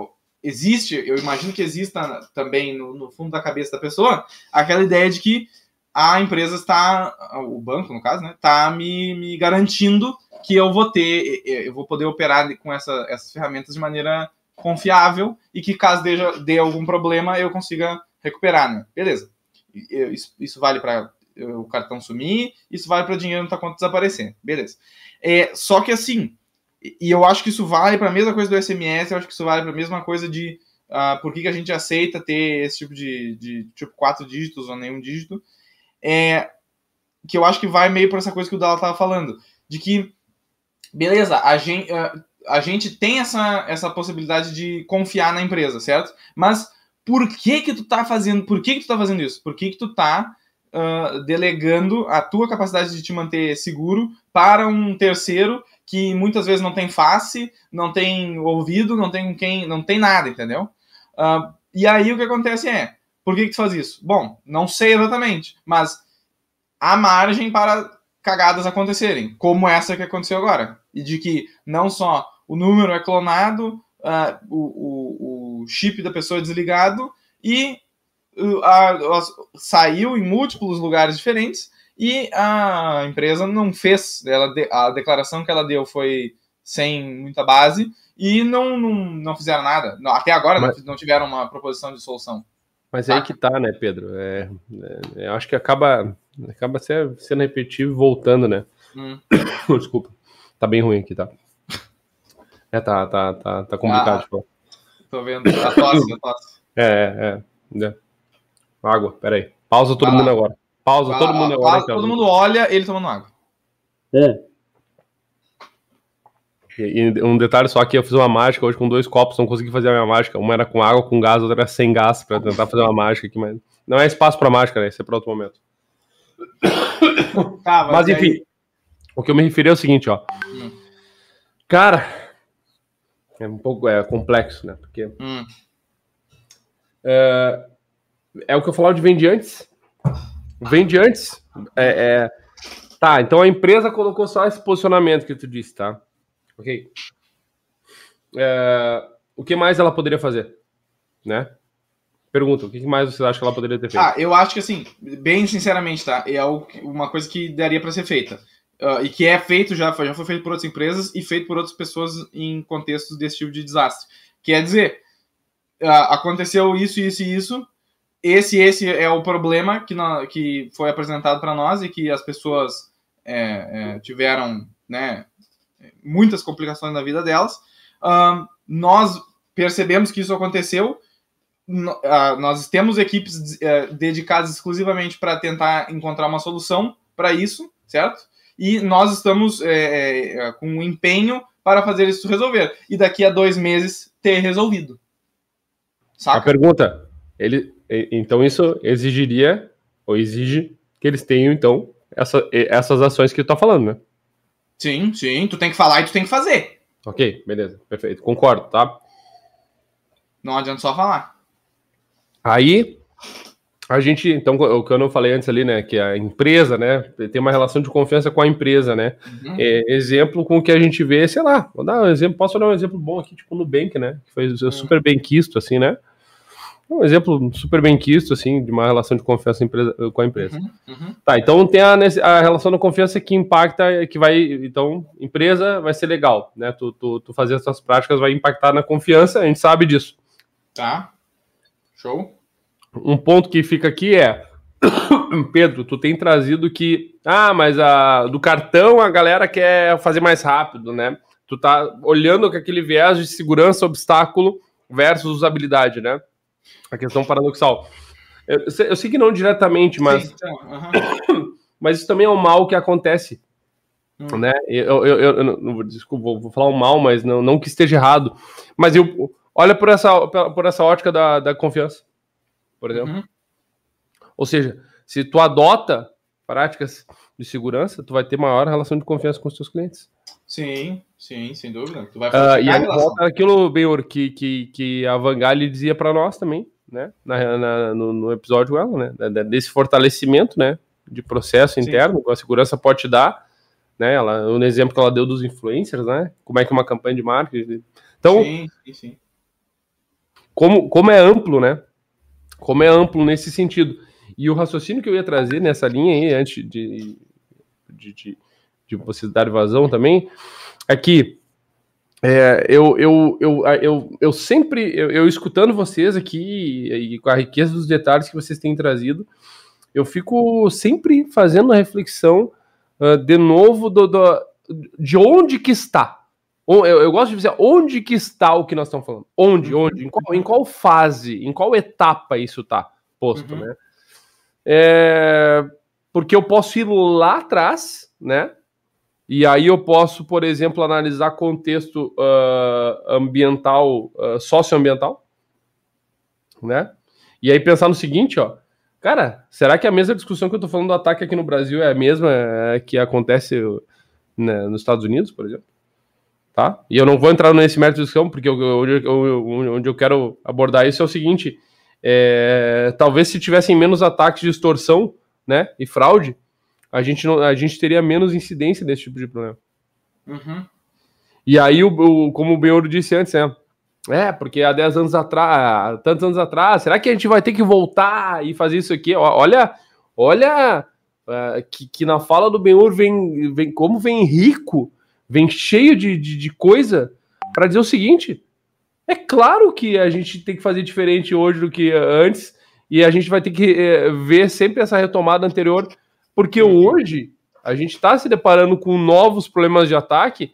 existe, eu imagino que exista também no, no, fundo da cabeça da pessoa aquela ideia de que a empresa está, o banco no caso, né, está me, me garantindo que eu vou ter, eu vou poder operar com essa, essas ferramentas de maneira confiável e que caso dê, dê algum problema eu consiga recuperar, né? Beleza. Isso, isso vale para o cartão sumir, isso vale para dinheiro na tua conta desaparecer. Beleza. É, só que assim, e eu acho que isso vale para a mesma coisa do SMS, eu acho que isso vale para a mesma coisa de uh, por que, que a gente aceita ter esse tipo de, de tipo quatro dígitos ou nenhum dígito, é que eu acho que vai meio por essa coisa que o Dala estava falando, de que, beleza, a gente, uh, a gente tem essa, essa possibilidade de confiar na empresa, certo? Mas por que que tu tá fazendo, por que que tu tá fazendo isso? Por que que tu tá uh, delegando a tua capacidade de te manter seguro para um terceiro que muitas vezes não tem face, não tem ouvido, não tem quem, não tem nada, entendeu? Uh, e aí o que acontece é, por que, que tu faz isso? Bom, não sei exatamente, mas há margem para cagadas acontecerem, como essa que aconteceu agora. E de que não só o número é clonado, uh, o, o, o, chip da pessoa desligado e uh, a, a, saiu em múltiplos lugares diferentes e a empresa não fez, ela, a declaração que ela deu foi sem muita base e não, não, não fizeram nada. Até agora Mas... não tiveram uma proposição de solução. Mas é aí que tá, né, Pedro? É, é, eu acho que acaba, acaba sendo repetitivo e voltando, né? Hum. Desculpa. Tá bem ruim aqui, tá? É, tá, tá, tá, tá complicado. Ah, tipo. Tô vendo. A tosse, a tosse. É, é, é. Água, peraí. Pausa todo mundo agora. Pausa todo mundo agora. Pausa, todo mundo olha ele tomando água. É. E, um detalhe só que eu fiz uma mágica hoje com dois copos, não consegui fazer a minha mágica. Uma era com água, com gás, outra era sem gás, para tentar fazer uma mágica aqui, mas não é espaço para mágica, né? Isso é para outro momento. Tá, mas, mas enfim, aí... o que eu me referi é o seguinte, ó. Hum. Cara, é um pouco é, complexo, né? Porque hum. é, é, o que eu falava de vende antes. Vende antes. É, é, tá, então a empresa colocou só esse posicionamento que tu disse, tá? Ok. É, o que mais ela poderia fazer? Né? Pergunta, o que mais você acha que ela poderia ter feito? Ah, eu acho que assim, bem sinceramente, tá? É uma coisa que daria para ser feita uh, e que é feito já, já foi feito por outras empresas e feito por outras pessoas em contextos desse tipo de desastre. Quer dizer, uh, aconteceu isso, isso e isso, esse esse é o problema que, no, que foi apresentado para nós e que as pessoas é, é, tiveram né, muitas complicações na vida delas. Uh, nós percebemos que isso aconteceu. nós temos equipes uh, dedicadas exclusivamente para tentar encontrar uma solução para isso, certo? E nós estamos é, é, com um empenho para fazer isso resolver. E daqui a dois meses ter resolvido. Saca? A pergunta, ele, então isso exigiria, ou exige, que eles tenham, então, essa, essas ações que tu tá falando, né? Sim, sim, tu tem que falar e tu tem que fazer. Ok, beleza, perfeito, concordo, tá? Não adianta só falar. Aí, a gente, então, o que eu não falei antes ali, né, que a empresa, né, tem uma relação de confiança com a empresa, né, uhum. é, exemplo com o que a gente vê, sei lá, vou dar um exemplo, posso dar um exemplo bom aqui, tipo, no Nubank, né, que foi uhum. super bem quisto, assim, né, um exemplo super bem quisto, assim, de uma relação de confiança empresa, com a empresa. Uhum. Uhum. Tá, então tem a, a, relação de confiança que impacta, que vai, então, empresa vai ser legal, né, tu, tu, tu fazer essas práticas vai impactar na confiança, a gente sabe disso. Tá, show um ponto que fica aqui é Pedro, tu tem trazido que ah, mas a do cartão a galera quer fazer mais rápido, né? Tu tá olhando com aquele viés de segurança, obstáculo versus usabilidade, né? A questão paradoxal. Eu, eu sei que não diretamente, mas Sim, então, mas isso também é um mal que acontece, hum. né? Eu, eu, eu, eu desculpa, vou, vou falar um mal, mas não, não que esteja errado, mas eu olha por essa por essa ótica da, da confiança por exemplo. Uhum. Ou seja, se tu adota práticas de segurança, tu vai ter maior relação de confiança com os teus clientes. Sim, sim, sem dúvida. Tu vai uh, e aí volta aquilo, Benhor, que, que, que a Vangali dizia para nós também, né? Na, na no, no, episódio ela, né? Desse fortalecimento, né? De processo interno que a segurança pode te dar, né? Ela, um exemplo que ela deu dos influencers, né? Como é que uma campanha de marketing. Então, sim, sim, sim. Como, como é amplo, né? Como é amplo nesse sentido. E o raciocínio que eu ia trazer nessa linha aí, antes de, de, de, de vocês dar vazão também, é que é, eu, eu, eu, eu, eu sempre, eu, eu, escutando vocês aqui e com a riqueza dos detalhes que vocês têm trazido, eu fico sempre fazendo a reflexão uh, de novo do, do, de onde que está, Eu, eu, gosto de dizer onde que está o que nós estamos falando. Onde, uhum. onde, em qual, em qual fase, em qual etapa isso está posto, uhum. né? É, porque eu posso ir lá atrás, né? E aí eu posso, por exemplo, analisar contexto uh, ambiental, uh, socioambiental, né? E aí pensar no seguinte, ó, cara, será que a mesma discussão que eu tô falando do ataque aqui no Brasil é a mesma é, que acontece né, nos Estados Unidos, por exemplo? Tá? E eu não vou entrar nesse mérito de discussão, porque eu, onde, eu, onde eu quero abordar isso é o seguinte: é, talvez se tivessem menos ataques de extorsão né, e fraude, a gente, não, a gente teria menos incidência desse tipo de problema. Uhum. E aí, o, o, como o Benhoro disse antes, né? É, porque há 10 anos atrás, tantos anos atrás, será que a gente vai ter que voltar e fazer isso aqui? Olha, olha uh, que, que, na fala do Benhur vem, vem como vem rico, vem cheio de, de, de coisa para dizer o seguinte: é claro que a gente tem que fazer diferente hoje do que antes, e a gente vai ter que é, ver sempre essa retomada anterior, porque hoje a gente está se deparando com novos problemas de ataque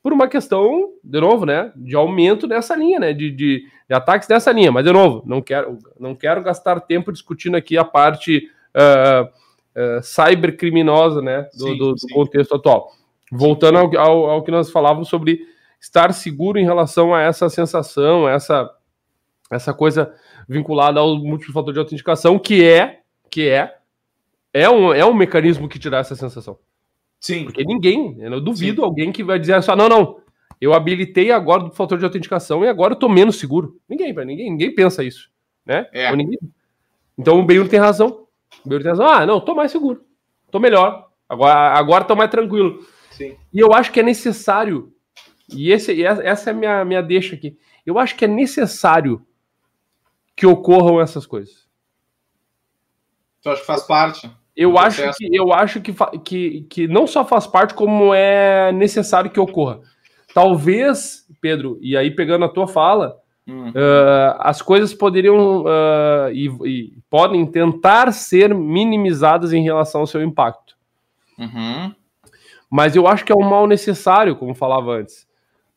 por uma questão, de novo, né, de aumento nessa linha, né, de, de, de ataques nessa linha. Mas, de novo, não quero, não quero gastar tempo discutindo aqui a parte uh, uh, cybercriminosa, né, do, sim, do, do contexto atual. Voltando ao, ao, ao, que nós falávamos sobre estar seguro em relação a essa sensação, essa, essa coisa vinculada ao múltiplo fator de autenticação, que é, que é, é um, é um mecanismo que te dá essa sensação. Sim. Porque ninguém, eu duvido Sim. alguém que vai dizer assim, não, não, eu habilitei agora do fator de autenticação e agora eu tô menos seguro. Ninguém, ninguém, ninguém pensa isso, né? É. Ninguém... Então o Beiro tem razão. O Beiro tem razão. Ah, não, tô mais seguro. Tô melhor. Agora, agora tô mais tranquilo. Sim. E eu acho que é necessário, e esse, essa é a minha, minha deixa aqui, eu acho que é necessário que ocorram essas coisas. Tu acha que faz parte? Eu acho, que, eu acho que, que, que não só faz parte, como é necessário que ocorra. Talvez, Pedro, e aí pegando a tua fala, uhum. uh, as coisas poderiam uh, e, e, podem tentar ser minimizadas em relação ao seu impacto. Uhum. Mas eu acho que é um mal necessário, como falava antes.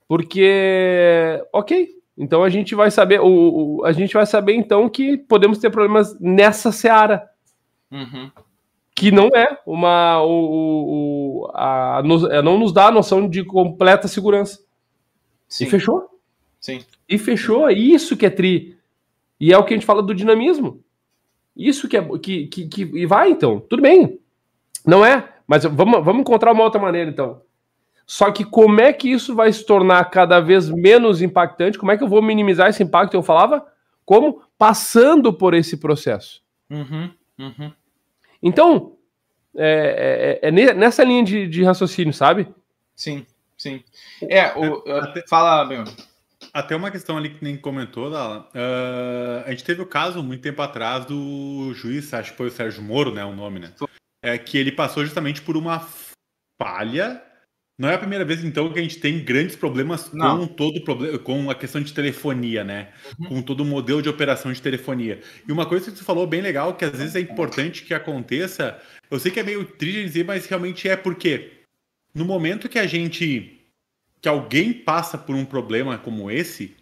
Porque, ok, então a gente vai saber, o, o a gente vai saber então que podemos ter problemas nessa seara. Uhum que não é uma o, o a, a, não nos dá a noção de completa segurança. Sim. E fechou. Sim. E fechou, é isso que é tri. E é o que a gente fala do dinamismo. Isso que é que, que, que e vai então. Tudo bem. Não é, mas vamos, vamos encontrar uma outra maneira então. Só que como é que isso vai se tornar cada vez menos impactante? Como é que eu vou minimizar esse impacto? Eu falava como passando por esse processo. Uhum, uhum. Então, é, é, é, nessa linha de, de, raciocínio, sabe? Sim, sim. É, o, até, fala, meu. Até uma questão ali que nem comentou, Dala. Uh, a gente teve o caso muito tempo atrás do juiz, acho que foi o Sérgio Moro, né? O nome, né? É, que ele passou justamente por uma falha não é a primeira vez, então, que a gente tem grandes problemas Não. com todo problema, com a questão de telefonia, né? Uhum. Com todo o modelo de operação de telefonia. E uma coisa que você falou bem legal, que às vezes é importante que aconteça, eu sei que é meio triste dizer, mas realmente é porque no momento que a gente. que alguém passa por um problema como esse,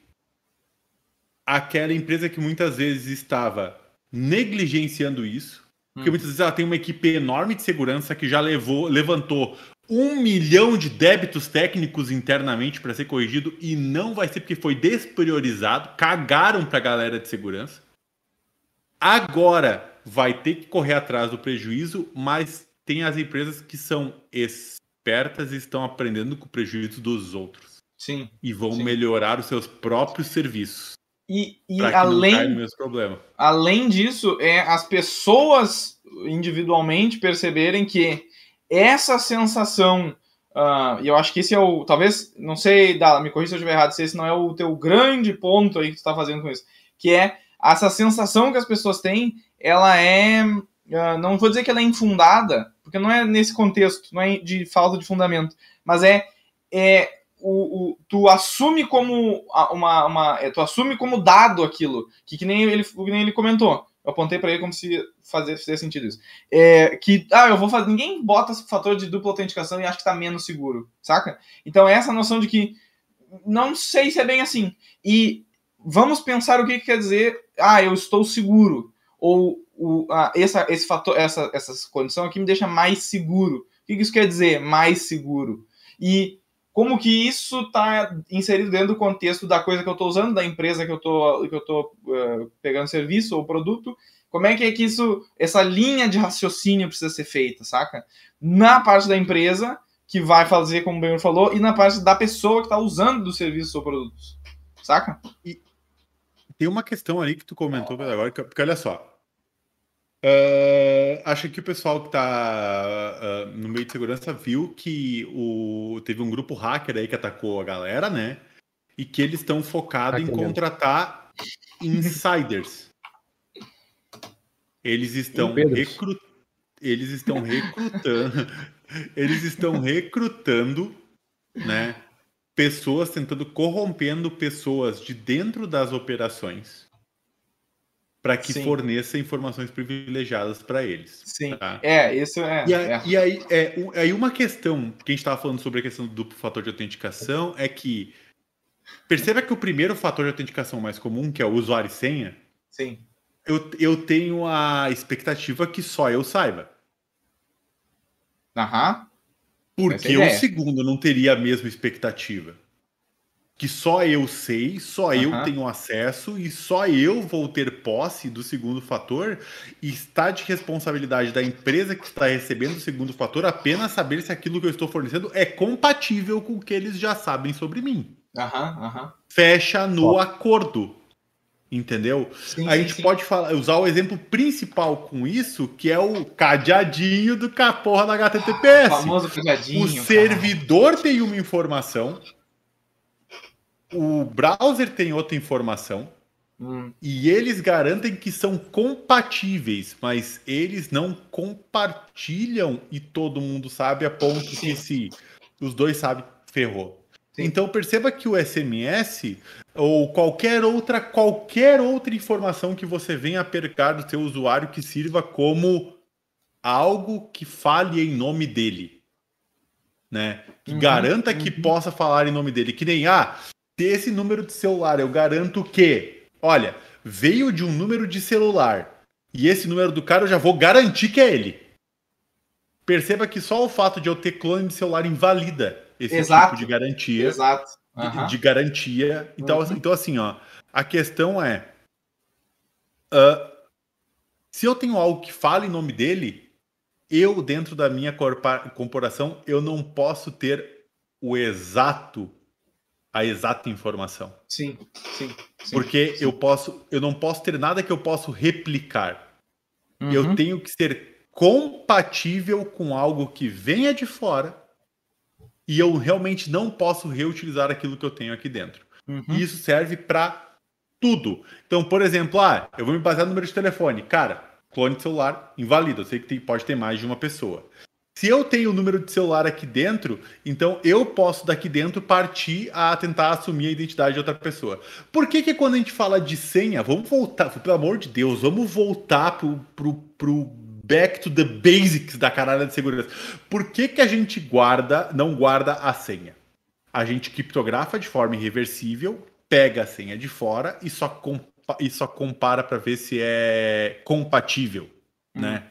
aquela empresa que muitas vezes estava negligenciando isso, porque hum. muitas vezes ela tem uma equipe enorme de segurança que já levou, levantou um milhão de débitos técnicos internamente para ser corrigido e não vai ser porque foi despriorizado, cagaram para a galera de segurança. Agora vai ter que correr atrás do prejuízo, mas tem as empresas que são espertas e estão aprendendo com o prejuízo dos outros. Sim. E vão sim. melhorar os seus próprios serviços. E, e além, além disso, é as pessoas individualmente perceberem que essa sensação, uh, e eu acho que esse é o, talvez, não sei, Dala, me corrija se eu estiver errado, se esse não é o teu grande ponto aí que tu está fazendo com isso, que é essa sensação que as pessoas têm, ela é, uh, não vou dizer que ela é infundada, porque não é nesse contexto, não é de falta de fundamento, mas é, é o, o, tu assume como uma, uma é, tu assume como dado aquilo, que, que nem ele, que nem ele comentou. Eu apontei para ele como se fazer, fizesse sentido isso. É, que, ah, eu vou fazer. Ninguém bota fator de dupla autenticação e acha que está menos seguro, saca? Então, essa noção de que não sei se é bem assim. E vamos pensar o que, que quer dizer, ah, eu estou seguro, ou o, ah, essa, esse fator, essa, essa condição aqui me deixa mais seguro. O que, que isso quer dizer, mais seguro? E como que isso está inserido dentro do contexto da coisa que eu estou usando, da empresa que eu estou que eu tô, uh, pegando serviço ou produto, como é que é que isso, essa linha de raciocínio precisa ser feita, saca? Na parte da empresa, que vai fazer, como o Ben falou, e na parte da pessoa que está usando dos serviços ou produtos, saca? E tem uma questão ali que tu comentou agora, porque olha só, Uh, acho que o pessoal que está uh, no meio de segurança viu que o, teve um grupo hacker aí que atacou a galera, né? E que eles estão focados em contratar insiders. Eles estão, recru... eles estão recrutando. eles estão recrutando, né? Pessoas tentando corrompendo pessoas de dentro das operações para que Sim. forneça informações privilegiadas para eles. Sim. Tá? É, isso é. E, é. e aí, é, aí uma questão que a gente estava falando sobre a questão do duplo fator de autenticação é que perceba que o primeiro fator de autenticação mais comum, que é o usuário e senha, Sim. Eu, eu tenho a expectativa que só eu saiba. Aham. Porque o segundo não teria a mesma expectativa que só eu sei, só uhum. eu tenho acesso e só eu vou ter posse do segundo fator, e está de responsabilidade da empresa que está recebendo o segundo fator apenas saber se aquilo que eu estou fornecendo é compatível com o que eles já sabem sobre mim. Uhum, uhum. Fecha no acordo. Entendeu? Sim, a sim, gente sim. pode falar, usar o exemplo principal com isso, que é o cadeadinho do porra da HTTPS. Ah, o famoso cadeadinho. O servidor cara. tem uma informação, o browser tem outra informação hum. e eles garantem que são compatíveis, mas eles não compartilham e todo mundo sabe a ponto Sim. que se os dois sabem, ferrou. Sim. Então perceba que o SMS ou qualquer outra qualquer outra informação que você venha a percar do seu usuário que sirva como algo que fale em nome dele, né? Que uhum, garanta uhum. que possa falar em nome dele, que nem ah, desse número de celular, eu garanto que, olha, veio de um número de celular e esse número do cara eu já vou garantir que é ele. Perceba que só o fato de eu ter clone de celular invalida esse Exato. tipo de garantia. Exato. Uhum. De, de, garantia. Então, uhum. então, assim, ó, a questão é. Uh, se eu tenho algo que fala em nome dele, eu, dentro da minha corporação, eu não posso ter o exato a exata informação. Sim, sim. sim Porque sim. eu posso, eu não posso ter nada que eu possa replicar. Uhum. Eu tenho que ser compatível com algo que venha de fora e eu realmente não posso reutilizar aquilo que eu tenho aqui dentro. Uhum. E isso serve para tudo. Então, por exemplo, ah, eu vou me basear no número de telefone. Cara, clone de celular, invalida. Eu sei que tem, pode ter mais de uma pessoa. Se eu tenho o número de celular aqui dentro, então eu posso daqui dentro partir a tentar assumir a identidade de outra pessoa. Por que que quando a gente fala de senha, vamos voltar, pelo amor de Deus, vamos voltar pro, pro, pro back to the basics da caralho de segurança. Por que que a gente guarda, não guarda a senha? A gente criptografa de forma irreversível, pega a senha de fora e só, compa e só compara para ver se é compatível, hum. né?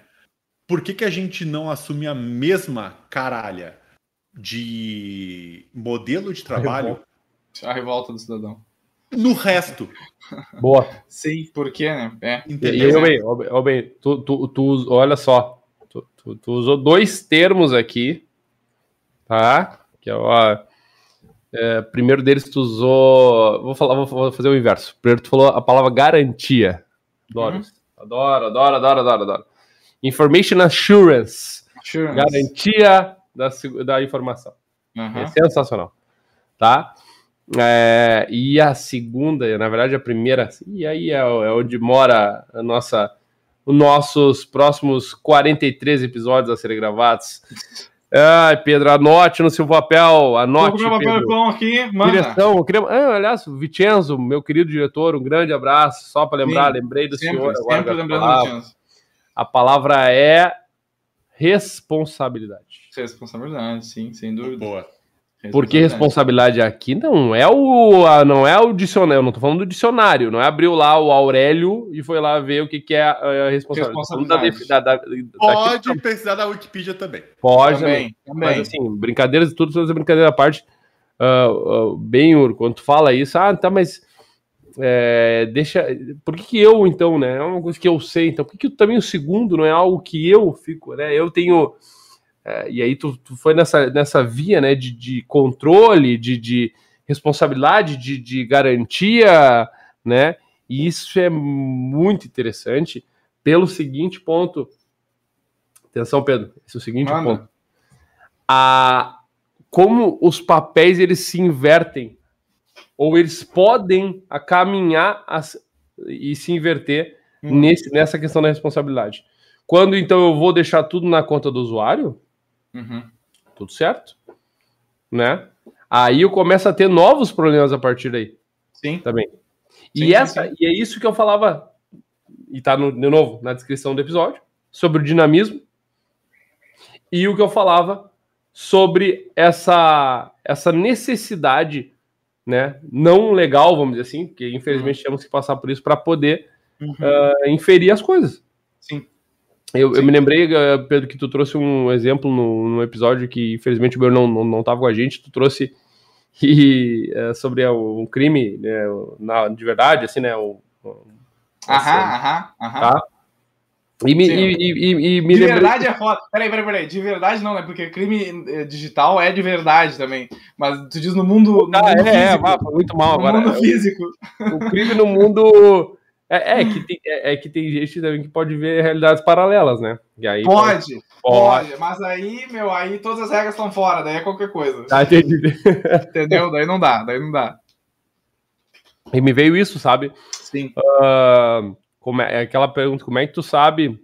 Por que, que a gente não assume a mesma caralha de modelo de trabalho? A revolta, do cidadão. No resto. Boa. Sim, por quê, né? É. Entendeu? E, bem, ó, bem tu, tu, tu, olha só, tu, tu, tu, usou dois termos aqui, tá? Que é, ó, é, primeiro deles tu usou, vou falar, vou fazer o inverso. Primeiro tu falou a palavra garantia. Adoro, uhum. adoro, adoro, adoro, adoro, adoro. Information Assurance. assurance. Garantia da, da informação. Uhum. É sensacional. Tá? É, e a segunda, na verdade, a primeira, e aí é, é onde mora a nossa, os nossos próximos 43 episódios a serem gravados. Ai, Pedro, anote no seu papel, anote. Vou papel Pedro. aqui, manda. Direção, queria, ah, aliás, Vicenzo, meu querido diretor, um grande abraço, só para lembrar, Sim, lembrei do sempre, senhor. Sempre lembrando do Vicenzo. A palavra é responsabilidade. Responsabilidade, sim, sem dúvida. Boa. Porque responsabilidade aqui não é o não é o dicionário, eu não tô falando do dicionário, não é abriu lá o Aurélio e foi lá ver o que, que é a responsabilidade. responsabilidade. Da, da, da, Pode daqui, precisar da Wikipedia também. Pode também. também. Mas assim, brincadeiras de tudo, fazer brincadeira à parte. Uh, uh, bem, Ur, quando tu fala isso, ah, tá, mas é, deixa. Por que, que, eu, então, né? É uma coisa que eu sei, então, por que, que também o segundo não é algo que eu fico, né? Eu tenho é, e aí tu, tu, foi nessa, nessa via né, de, de controle, de, de responsabilidade, de, de, garantia, né? E isso é muito interessante pelo seguinte ponto. Atenção, Pedro, esse é o seguinte Mano. ponto. A, como os papéis eles se invertem, ou eles podem caminhar a, e se inverter hum. nesse, nessa questão da responsabilidade. Quando então eu vou deixar tudo na conta do usuário, Uhum. Tudo certo? Né? Aí eu começo a ter novos problemas a partir daí. Sim. Também. E, sim, essa, sim. e é isso que eu falava, e tá no, de novo na descrição do episódio, sobre o dinamismo. E o que eu falava sobre essa, essa necessidade né, não legal, vamos dizer assim, porque infelizmente uhum. temos que passar por isso para poder uhum. uh, inferir as coisas. Sim. Eu, eu, me lembrei, eh, Pedro, que tu trouxe um exemplo no, episódio que, infelizmente, o Beur não, não, não tava com a gente. Tu trouxe e, é, sobre um crime né, na, de verdade, assim, né? O, aham, aham, aham. Tá? E me, e, e, e, me de lembrei... verdade é foda. Peraí, peraí, peraí. De verdade não, né? Porque crime eh, digital é de verdade também. Mas tu diz no mundo. No ah, mundo é, físico, é, muito mal no agora. mundo físico. O crime no mundo é, é, que tem, é, é, que tem gente também que pode ver realidades paralelas, né? Aí, pode, pode, pode, Mas aí, meu, aí todas as regras estão fora, daí é qualquer coisa. Ah, entendi. Entendeu? Daí não dá, daí não dá. E me veio isso, sabe? Sim. Uh, como é, é, aquela pergunta, como é que tu sabe,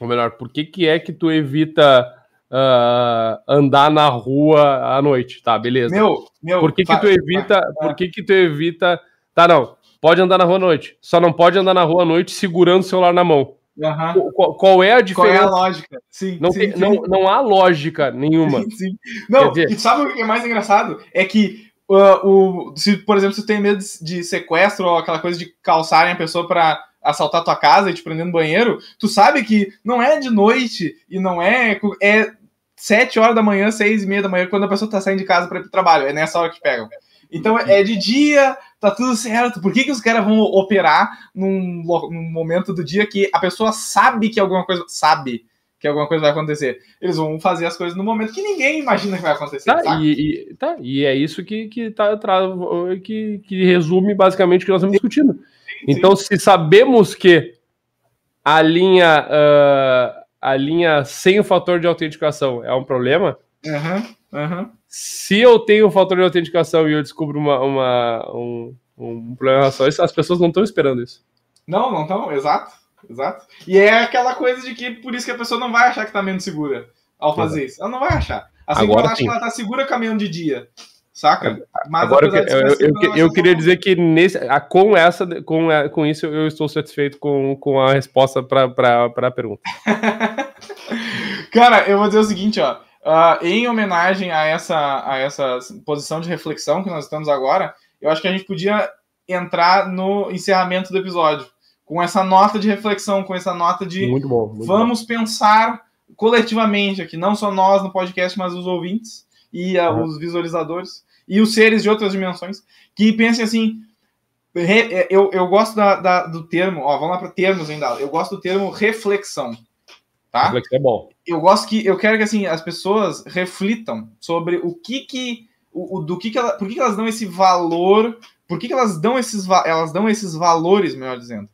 ou melhor, por que que é que tu evita uh, andar na rua à noite? Tá, beleza. Meu, meu. Por que que tu evita, por que que tu evita... Tá, não, Pode andar na rua à noite. Só não pode andar na rua à noite segurando o celular na mão. Uhum. Qual, qual, é a diferença? Qual é a lógica? Sim, não, sim, tem, sim. Não, não há lógica nenhuma. Sim. Não, dizer... e sabe o que é mais engraçado? É que, uh, o, se, por exemplo, você tem medo de sequestro ou aquela coisa de calçarem a pessoa para assaltar tua casa e te prender no banheiro, tu sabe que não é de noite e não é. É sete horas da manhã, seis e meia da manhã, quando a pessoa tá saindo de casa para ir pro trabalho. É nessa hora que pegam. Então é de dia, tá tudo certo. Por que, que os caras vão operar num, num, momento do dia que a pessoa sabe que alguma coisa. Sabe que alguma coisa vai acontecer. Eles vão fazer as coisas no momento que ninguém imagina que vai acontecer. Tá, e, e, tá, e é isso que, que, tá, que, que resume basicamente o que nós estamos discutindo. Então, se sabemos que a linha, uh, a linha sem o fator de autenticação é um problema. Uhum, uhum se eu tenho um fator de autenticação e eu descubro uma, uma um, um problema só isso, as pessoas não estão esperando isso. Não, não estão, exato, exato. E é aquela coisa de que por isso que a pessoa não vai achar que está menos segura ao fazer isso. Ela não vai achar. Assim Agora, como ela acha que ela está segura caminhando de dia. Saca? Mas Agora, eu, eu, eu, eu queria dizer que nesse, com, essa, com, com isso eu estou satisfeito com, com a resposta para a pergunta. Cara, eu vou dizer o seguinte, ó. Uh, em homenagem a essa, a essa posição de reflexão que nós estamos agora, eu acho que a gente podia entrar no encerramento do episódio com essa nota de reflexão, com essa nota de muito bom, muito vamos bom. pensar coletivamente aqui, não só nós no podcast, mas os ouvintes e uh, uhum. os visualizadores e os seres de outras dimensões que pensem assim. Re, eu, eu gosto da, da, do termo, ó, vamos lá para termos ainda. Eu gosto do termo reflexão. Tá? É bom. Eu gosto que eu quero que assim as pessoas reflitam sobre o que que o, o do que que ela, por que, que elas dão esse valor, por que, que elas dão esses elas dão esses valores, melhor dizendo,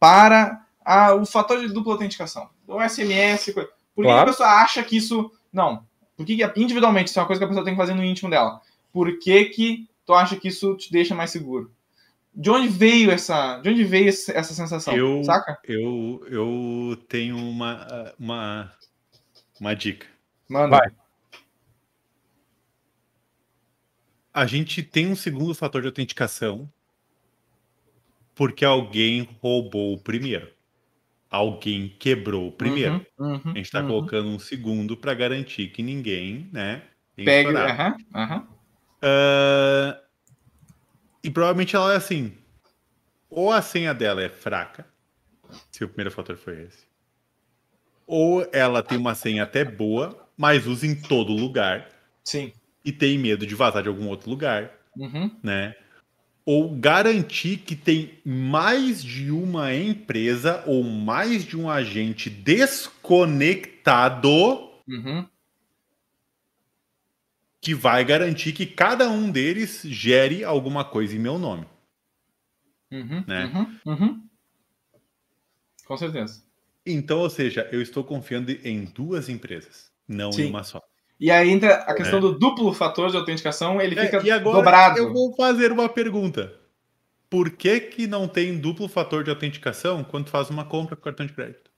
para a, o fator de dupla autenticação, o SMS, por que, claro. que a pessoa acha que isso não? Por que, que individualmente isso é uma coisa que a pessoa tem que fazer no íntimo dela? Por que que tu acha que isso te deixa mais seguro? de onde veio essa, de onde veio essa sensação, eu, saca? Eu, eu tenho uma, uma, uma dica. Manda. Vai. A gente tem um segundo fator de autenticação porque alguém roubou o primeiro. Alguém quebrou o primeiro. Uhum, uhum, a gente está uhum. colocando um segundo para garantir que ninguém, né, Pega, aham, aham. Uh, e provavelmente ela é assim, ou a senha dela é fraca, se o primeiro fator foi esse, ou ela tem uma senha até boa, mas usa em todo lugar. Sim. E tem medo de vazar de algum outro lugar, Uhum. né? Ou garantir que tem mais de uma empresa ou mais de um agente desconectado Uhum. Que vai garantir que cada um deles gere alguma coisa em meu nome. Uhum. Né? Uhum. Uhum. Com certeza. Então, ou seja, eu estou confiando em duas empresas, não Sim. em uma só. E entra a questão É. do duplo fator de autenticação, ele É, fica e agora dobrado. eu vou fazer uma pergunta. Por que, que não tem duplo fator de autenticação quando faz uma compra com cartão de crédito?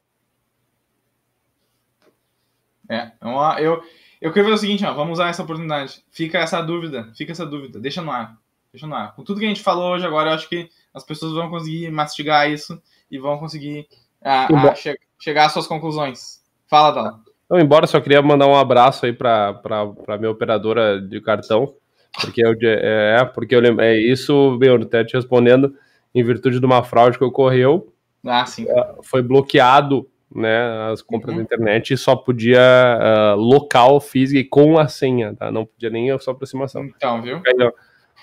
É, então, eu, eu queria fazer o seguinte, ó, vamos usar essa oportunidade. Fica essa dúvida, fica essa dúvida, deixa no ar. Deixa no ar. Com tudo que a gente falou hoje agora, eu acho que as pessoas vão conseguir mastigar isso e vão conseguir ah, Embora- ah, che- chegar às suas conclusões. Fala, Dala. Então, embora só queria mandar um abraço aí para para minha operadora de cartão, porque eu é porque eu lembro, é isso, meu, até te respondendo em virtude de uma fraude que ocorreu, Ah, sim. foi bloqueado, né, as compras Uhum. da internet só podia ah, local, físico e com a senha, tá? Não podia nem a sua aproximação. Então, viu? Aí,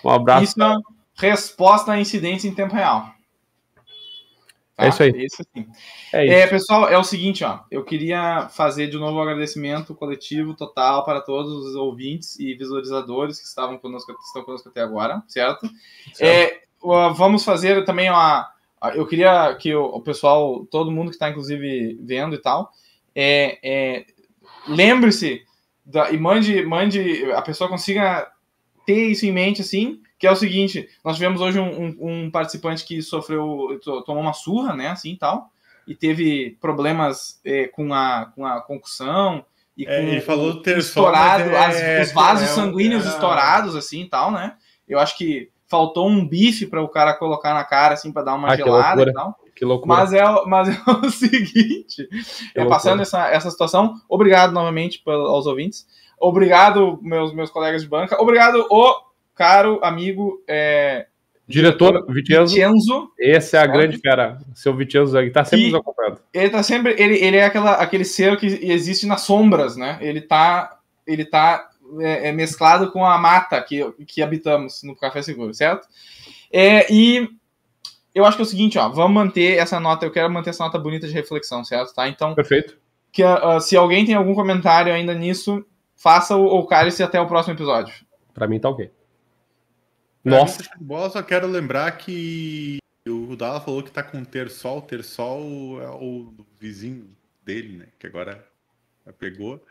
Um abraço. Isso é resposta a incidentes em tempo real. Tá? É isso aí. Isso sim. É isso. É, pessoal, é o seguinte, ó. Eu queria fazer de novo um agradecimento coletivo total para todos os ouvintes e visualizadores que estavam conosco, que estão conosco até agora, certo? É, ó, vamos fazer também uma. Eu queria que o, o pessoal, todo mundo que está inclusive vendo e tal, é, é, lembre-se e mande, mande, a pessoa consiga ter isso em mente assim, que é o seguinte, nós tivemos hoje um, um- um participante que sofreu, to- tomou uma surra, né, assim e tal, e teve problemas é, com, a, com a concussão e É, com ele falou ter estourado, mas as- é- os vasos é sanguíneos estourados, assim e tal, né? Eu acho que faltou um bife para o cara colocar na cara, assim, para dar uma Ah, gelada e tal. Que loucura. Mas é, o- mas é o seguinte, é, passando essa, essa situação, obrigado novamente aos ouvintes, obrigado meus, meus colegas de banca, obrigado o caro amigo é, Diretor Vicenzo, Vicenzo, esse é a grande fera. Seu Vicenzo aí, tá sempre E- nos acompanhando. ele tá sempre, ele, ele é aquela, aquele ser que existe nas sombras, né? Ele tá, ele tá é, é mesclado com a mata que, que habitamos no Café Seguro, certo? É, e eu acho que é o seguinte, ó, vamos manter essa nota, eu quero manter essa nota bonita de reflexão, certo? Tá? Então, Perfeito. que, ah, se alguém tem algum comentário ainda nisso, faça o, o cálice até o próximo episódio. Pra mim tá ok. Pra Nossa, tá bola, só quero lembrar que o Dala falou que tá com Tersol. Tersol é o vizinho dele, né? Que agora pegou.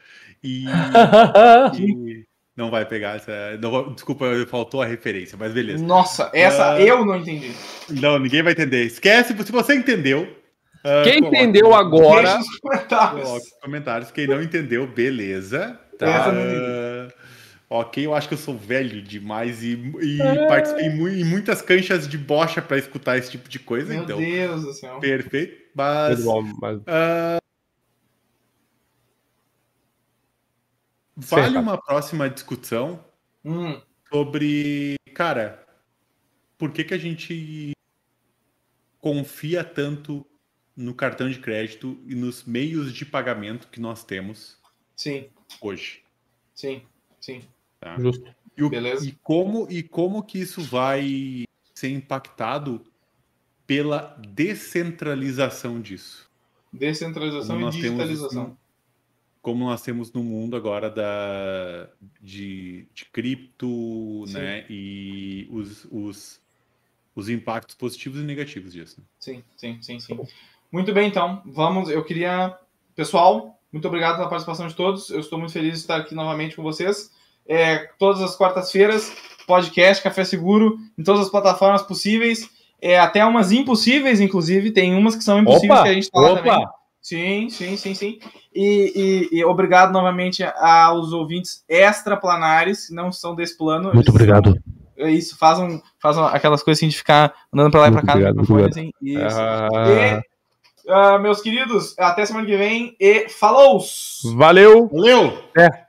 E, e não vai pegar essa. não desculpa, faltou a referência, mas beleza. Nossa, essa Ah. eu não entendi. Não, ninguém vai entender. Esquece, se você entendeu. ah, quem coloca- entendeu agora, Deixa nos comentários. Coloca nos comentários. Quem não entendeu, beleza. Tá? Essa não Ah, ok, eu acho que eu sou velho demais e, e participei mu- em muitas canchas de bocha para escutar esse tipo de coisa, Meu então. Deus do céu. Perfeito. Mas bom, mas vale Certo. uma próxima discussão Hum, sobre, cara, por que, que a gente confia tanto no cartão de crédito e nos meios de pagamento que nós temos sim, hoje? sim, sim. Tá? justo. E, o- Beleza. e como, e como que isso vai ser impactado pela descentralização disso? Descentralização Como e temos digitalização. no- como nós temos no mundo agora da, de, de cripto, Sim. né? E os, os, os impactos positivos e negativos disso. né? Sim, sim, sim, sim. Muito bem, então. Vamos. Eu queria. Pessoal, muito obrigado pela participação de todos. Eu estou muito feliz de estar aqui novamente com vocês. É, todas as quartas-feiras, podcast Café Seguro, em todas as plataformas possíveis. É, até umas impossíveis, inclusive. Tem umas que são impossíveis Opa, que a gente tá lá também. Sim, sim, sim, sim. E, e- e obrigado novamente aos ouvintes extraplanares, que não são desse plano. Muito obrigado. são- é isso, fazem, fazem aquelas coisas assim de ficar andando pra lá e pra Muito cá. no obrigado, microfone, muito assim. Isso. Ah, E, ah, meus queridos, até semana que vem e falou! valeu! Valeu! É.